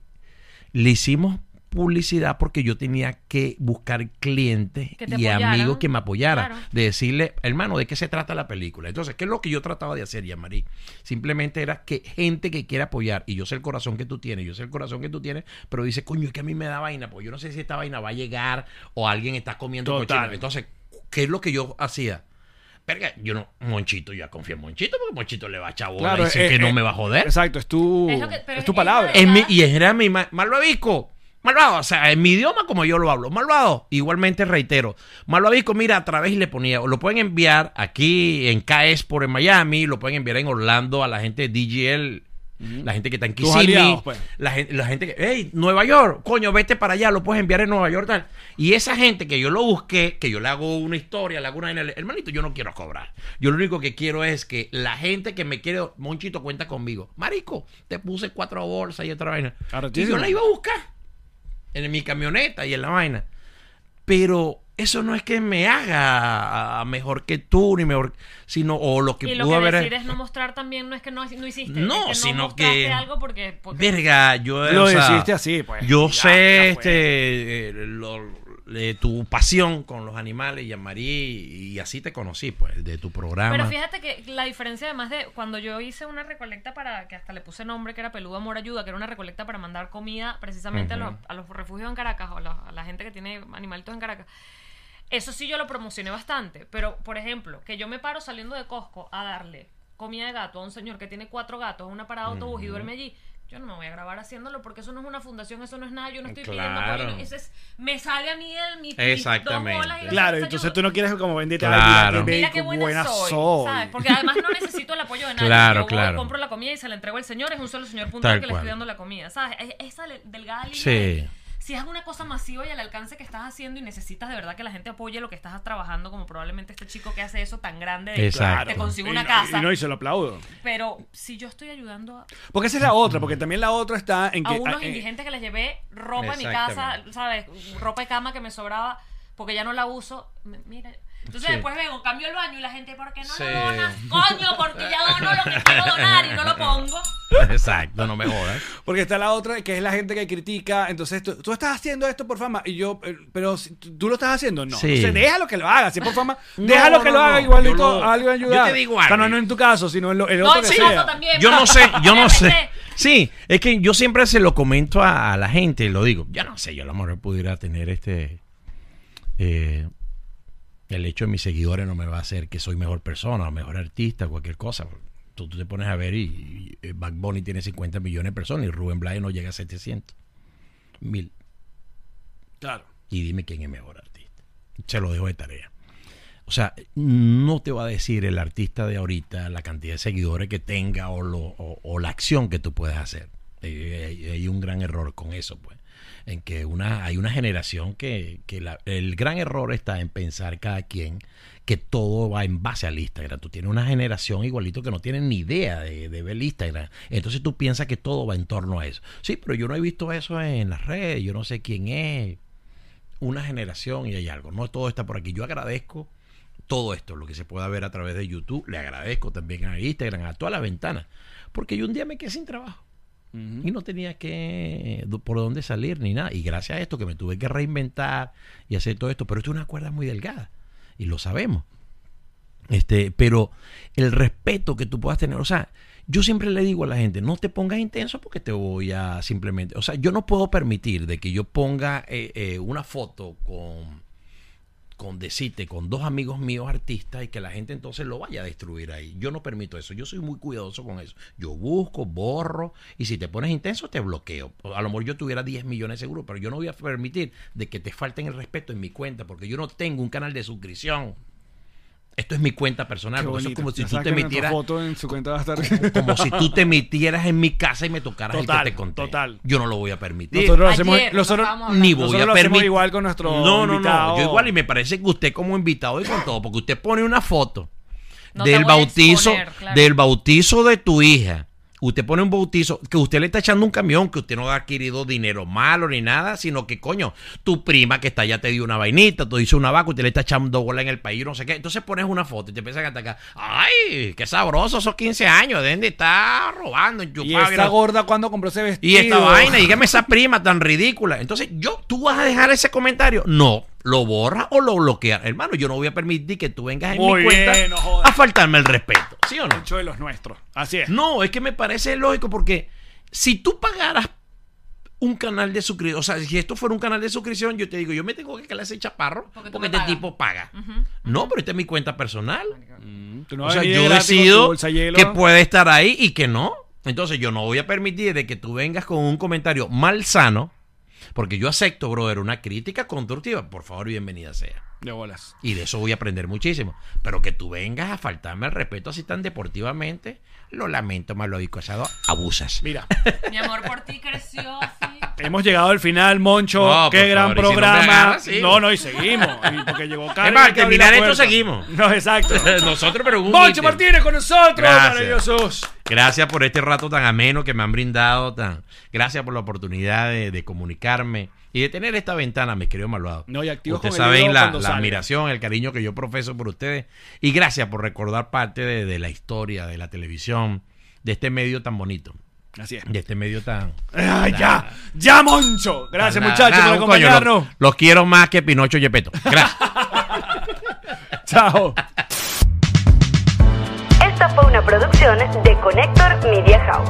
le hicimos publicidad porque yo tenía que buscar clientes y apoyaran. amigos que me apoyaran. Claro. De decirle, hermano, ¿de qué se trata la película? Entonces, ¿qué es lo que yo trataba de hacer, Yamari? Simplemente era que gente que quiera apoyar, y yo sé el corazón que tú tienes, yo sé el corazón que tú tienes, pero dice, coño, es que a mí me da vaina, pues yo no sé si esta vaina va a llegar o alguien está comiendo cochino. Entonces, ¿qué es lo que yo hacía? Verga, yo no, Monchito, yo ya confío en Monchito porque Monchito le va a echar bola Claro, y sé eh, que no eh, me va a joder. Exacto, es tu, Es que- es tu es- palabra. es mi- y era mi ma- malvavisco. Malvado, o sea, en mi idioma como yo lo hablo. Malvado. Igualmente reitero. Malvavisco, mira, a través y le ponía, lo pueden enviar aquí en KS por en Miami, lo pueden enviar en Orlando a la gente de DGL, la gente que está en Kissimmee, aliados, pues. la gente, la gente que, hey, Nueva York, coño, vete para allá, lo puedes enviar en Nueva York, tal. Y esa gente que yo lo busqué, que yo le hago una historia, le hago una, hermanito, yo no quiero cobrar. Yo lo único que quiero es que la gente que me quiere, Monchito, cuenta conmigo. Marico, te puse cuatro bolsas y otra vaina. Y yo la iba a buscar en mi camioneta y en la vaina. Pero eso no es que me haga mejor que tú, ni mejor, sino, o lo que y lo pudo que haber. decir es no mostrar también no es que no, no hiciste No, es que sino que- algo porque, porque- Verga, yo. Lo o sea, hiciste así, pues. Yo Ya, sé ya este, eh, lo- de tu pasión con los animales, Yamarí, y así te conocí, pues, de tu programa. Pero fíjate que la diferencia además de cuando yo hice una recolecta para, que hasta le puse nombre, que era Peludo Amor Ayuda, que era una recolecta para mandar comida precisamente a, los, a los refugios en Caracas o a la, a la gente que tiene animalitos en Caracas. Eso sí yo lo promocioné bastante, pero por ejemplo, que yo me paro saliendo de Costco a darle comida de gato a un señor que tiene cuatro gatos una parada de autobús y duerme allí. Yo no me voy a grabar haciéndolo porque eso no es una fundación, eso no es nada, yo no estoy pidiendo Claro. apoyo, eso es, me sale a mí el mi mis dos Exactamente. bolas y la Claro, entonces yo- tú no quieres como bendita Claro. Mira qué buena, soy, ¿sabes? Porque además no necesito el apoyo de nadie. Claro, Yo voy, claro. compro la comida y se la entrego al señor. Es un solo señor puntual Tal que le estoy dando la comida, ¿sabes? Es- Esa le- delgada línea. Sí. de- Si es una cosa masiva y al alcance que estás haciendo y necesitas de verdad que la gente apoye lo que estás trabajando, como probablemente este chico que hace eso tan grande, de, Exacto. te consigo Y una no- casa. Y no, y se lo aplaudo. Pero si yo estoy ayudando a, Porque esa es la otra, porque también la otra está en a que. unos eh, indigentes que les llevé ropa a mi casa. ¿sabes? Ropa de cama que me sobraba porque ya no la uso. M- Mira. Entonces Sí. después vengo, cambio el baño y la gente, ¿por qué no Sí. lo donas? Coño, porque ya dono lo que quiero donar y no lo pongo. Exacto, no me jodas. Porque está la otra, que es la gente que critica. Entonces, tú, tú estás haciendo esto por fama. Y yo, eh, pero tú lo estás haciendo, no. Sí. Entonces, déjalo que lo haga. Si es por fama, No, déjalo que no, lo haga. no. Igualito lo- alguien ayudar. yo te digo O sea, no, algo. no en tu caso, sino en, lo, en No, otro que sea. también. Yo no sé, yo no sé. Sí, es que yo siempre se lo comento a, a la gente, lo digo. Yo no sé, yo a lo mejor pudiera tener este. eh, el hecho de mis seguidores no me va a hacer que soy mejor persona, o mejor artista, cualquier cosa. Tú, tú te pones a ver y, y, eh, Bad Bunny tiene 50 millones de personas y Rubén Blades no llega a 700 mil. Claro. Y dime quién es mejor artista. Se lo dejo de tarea. O sea, no te va a decir el artista de ahorita la cantidad de seguidores que tenga o, lo, o, o la acción que tú puedes hacer. Eh, hay, hay un gran error con eso, pues. En que una, hay una generación que, que la- el gran error está en pensar cada quien que todo va en base al Instagram. Tú tienes una generación igualito que no tienen ni idea de, de ver el Instagram. Entonces tú piensas que todo va en torno a eso. Sí, pero yo no he visto eso en las redes, yo no sé quién es una generación y hay algo. No todo está por aquí. Yo agradezco todo esto, lo que se pueda ver a través de YouTube. Le agradezco también a Instagram, a todas las ventanas. Porque yo un día me quedé sin trabajo. Y no tenía que por dónde salir ni nada. Y gracias a esto que me tuve que reinventar y hacer todo esto. Pero esto es una cuerda muy delgada. Y lo sabemos. Este, pero el respeto que tú puedas tener, o sea, yo siempre le digo a la gente, no te pongas intenso porque te voy a simplemente, o sea, yo no puedo permitir de que yo ponga eh, eh, una foto con con decirte con dos amigos míos artistas y que la gente entonces lo vaya a destruir ahí. Yo no permito eso. Yo soy muy cuidadoso con eso. Yo busco, borro y si te pones intenso te bloqueo. A lo mejor yo tuviera 10 millones seguro, pero yo no voy a permitir de que te falten el respeto en mi cuenta porque yo no tengo un canal de suscripción Esto es mi cuenta personal. Eso es como si tú te metieras foto en su cuenta va a estar. como si tú te metieras en mi casa y me tocaras Total, el que te conté. total. Yo no lo voy a permitir. Nosotros lo Ayer hacemos. nos Nosotros, ni voy nosotros a lo hacemos permitir. igual con nuestro No, no, invitado. no. Yo igual y me parece que usted como invitado y con todo, porque usted pone una foto No del bautizo, exponer, claro. del bautizo de tu hija. Usted pone un bautizo que usted le está echando un camión, que usted no ha adquirido dinero malo ni nada, sino que coño, tu prima que está allá te dio una vainita, tú hizo una vaca, usted le está echando bola en el país, no sé qué. Entonces pones una foto y te empiezan a atacar. ¡Ay! ¡Qué sabroso esos 15 años! ¿De dónde está robando? Y enchufado, esta no- gorda cuando compró ese vestido. y esta vaina, dígame esa prima tan ridícula. Entonces, yo, ¿tú vas a dejar ese comentario? No, lo borras o lo bloqueas. Hermano, yo no voy a permitir que tú vengas en Muy mi cuenta bien, no jodas. a faltarme el respeto. ¿Sí o no? Mucho de los nuestros. Así es. No, es que me parece lógico porque si tú pagaras un canal de suscripción, o sea, si esto fuera un canal de suscripción, yo te digo, yo me tengo que calar ese chaparro Porque este pagas. tipo paga. No, pero esta es mi cuenta personal. Mm, Tú no O sea, yo decido que puede estar ahí y que no. Entonces yo no voy a permitir de que tú vengas con un comentario malsano, porque yo acepto, brother, una crítica constructiva. Por favor, bienvenida sea. De bolas. Y de eso voy a aprender muchísimo. Pero que tú vengas a faltarme el respeto así tan deportivamente, lo lamento, malódico asado, abusas. Mira, Mi amor por ti creció así. hemos llegado al final, Moncho. No, Qué gran favor, y si no me programa. sí. no, no, y seguimos. Y porque llegó Karen. Es más, terminar esto seguimos. No, exacto. Nosotros, pero un Moncho ítem. Martínez con nosotros, Gracias. maravillosos. Gracias por este rato tan ameno que me han brindado. Tan... Gracias por la oportunidad de, de comunicarme y de tener esta ventana, mis queridos malvados. No, y activos Ustedes con el saben la, admiración, el cariño que yo profeso por ustedes. Y gracias por recordar parte de, de la historia, de la televisión, de este medio tan bonito. Así es. De este medio tan. Ay, tan- ya, ya, Moncho. Gracias, tan- muchachos, nada, por coño, acompañarnos. los, los quiero más que Pinocho Yepeto. Gracias. Chao. Esta fue una producción de Connector Media House.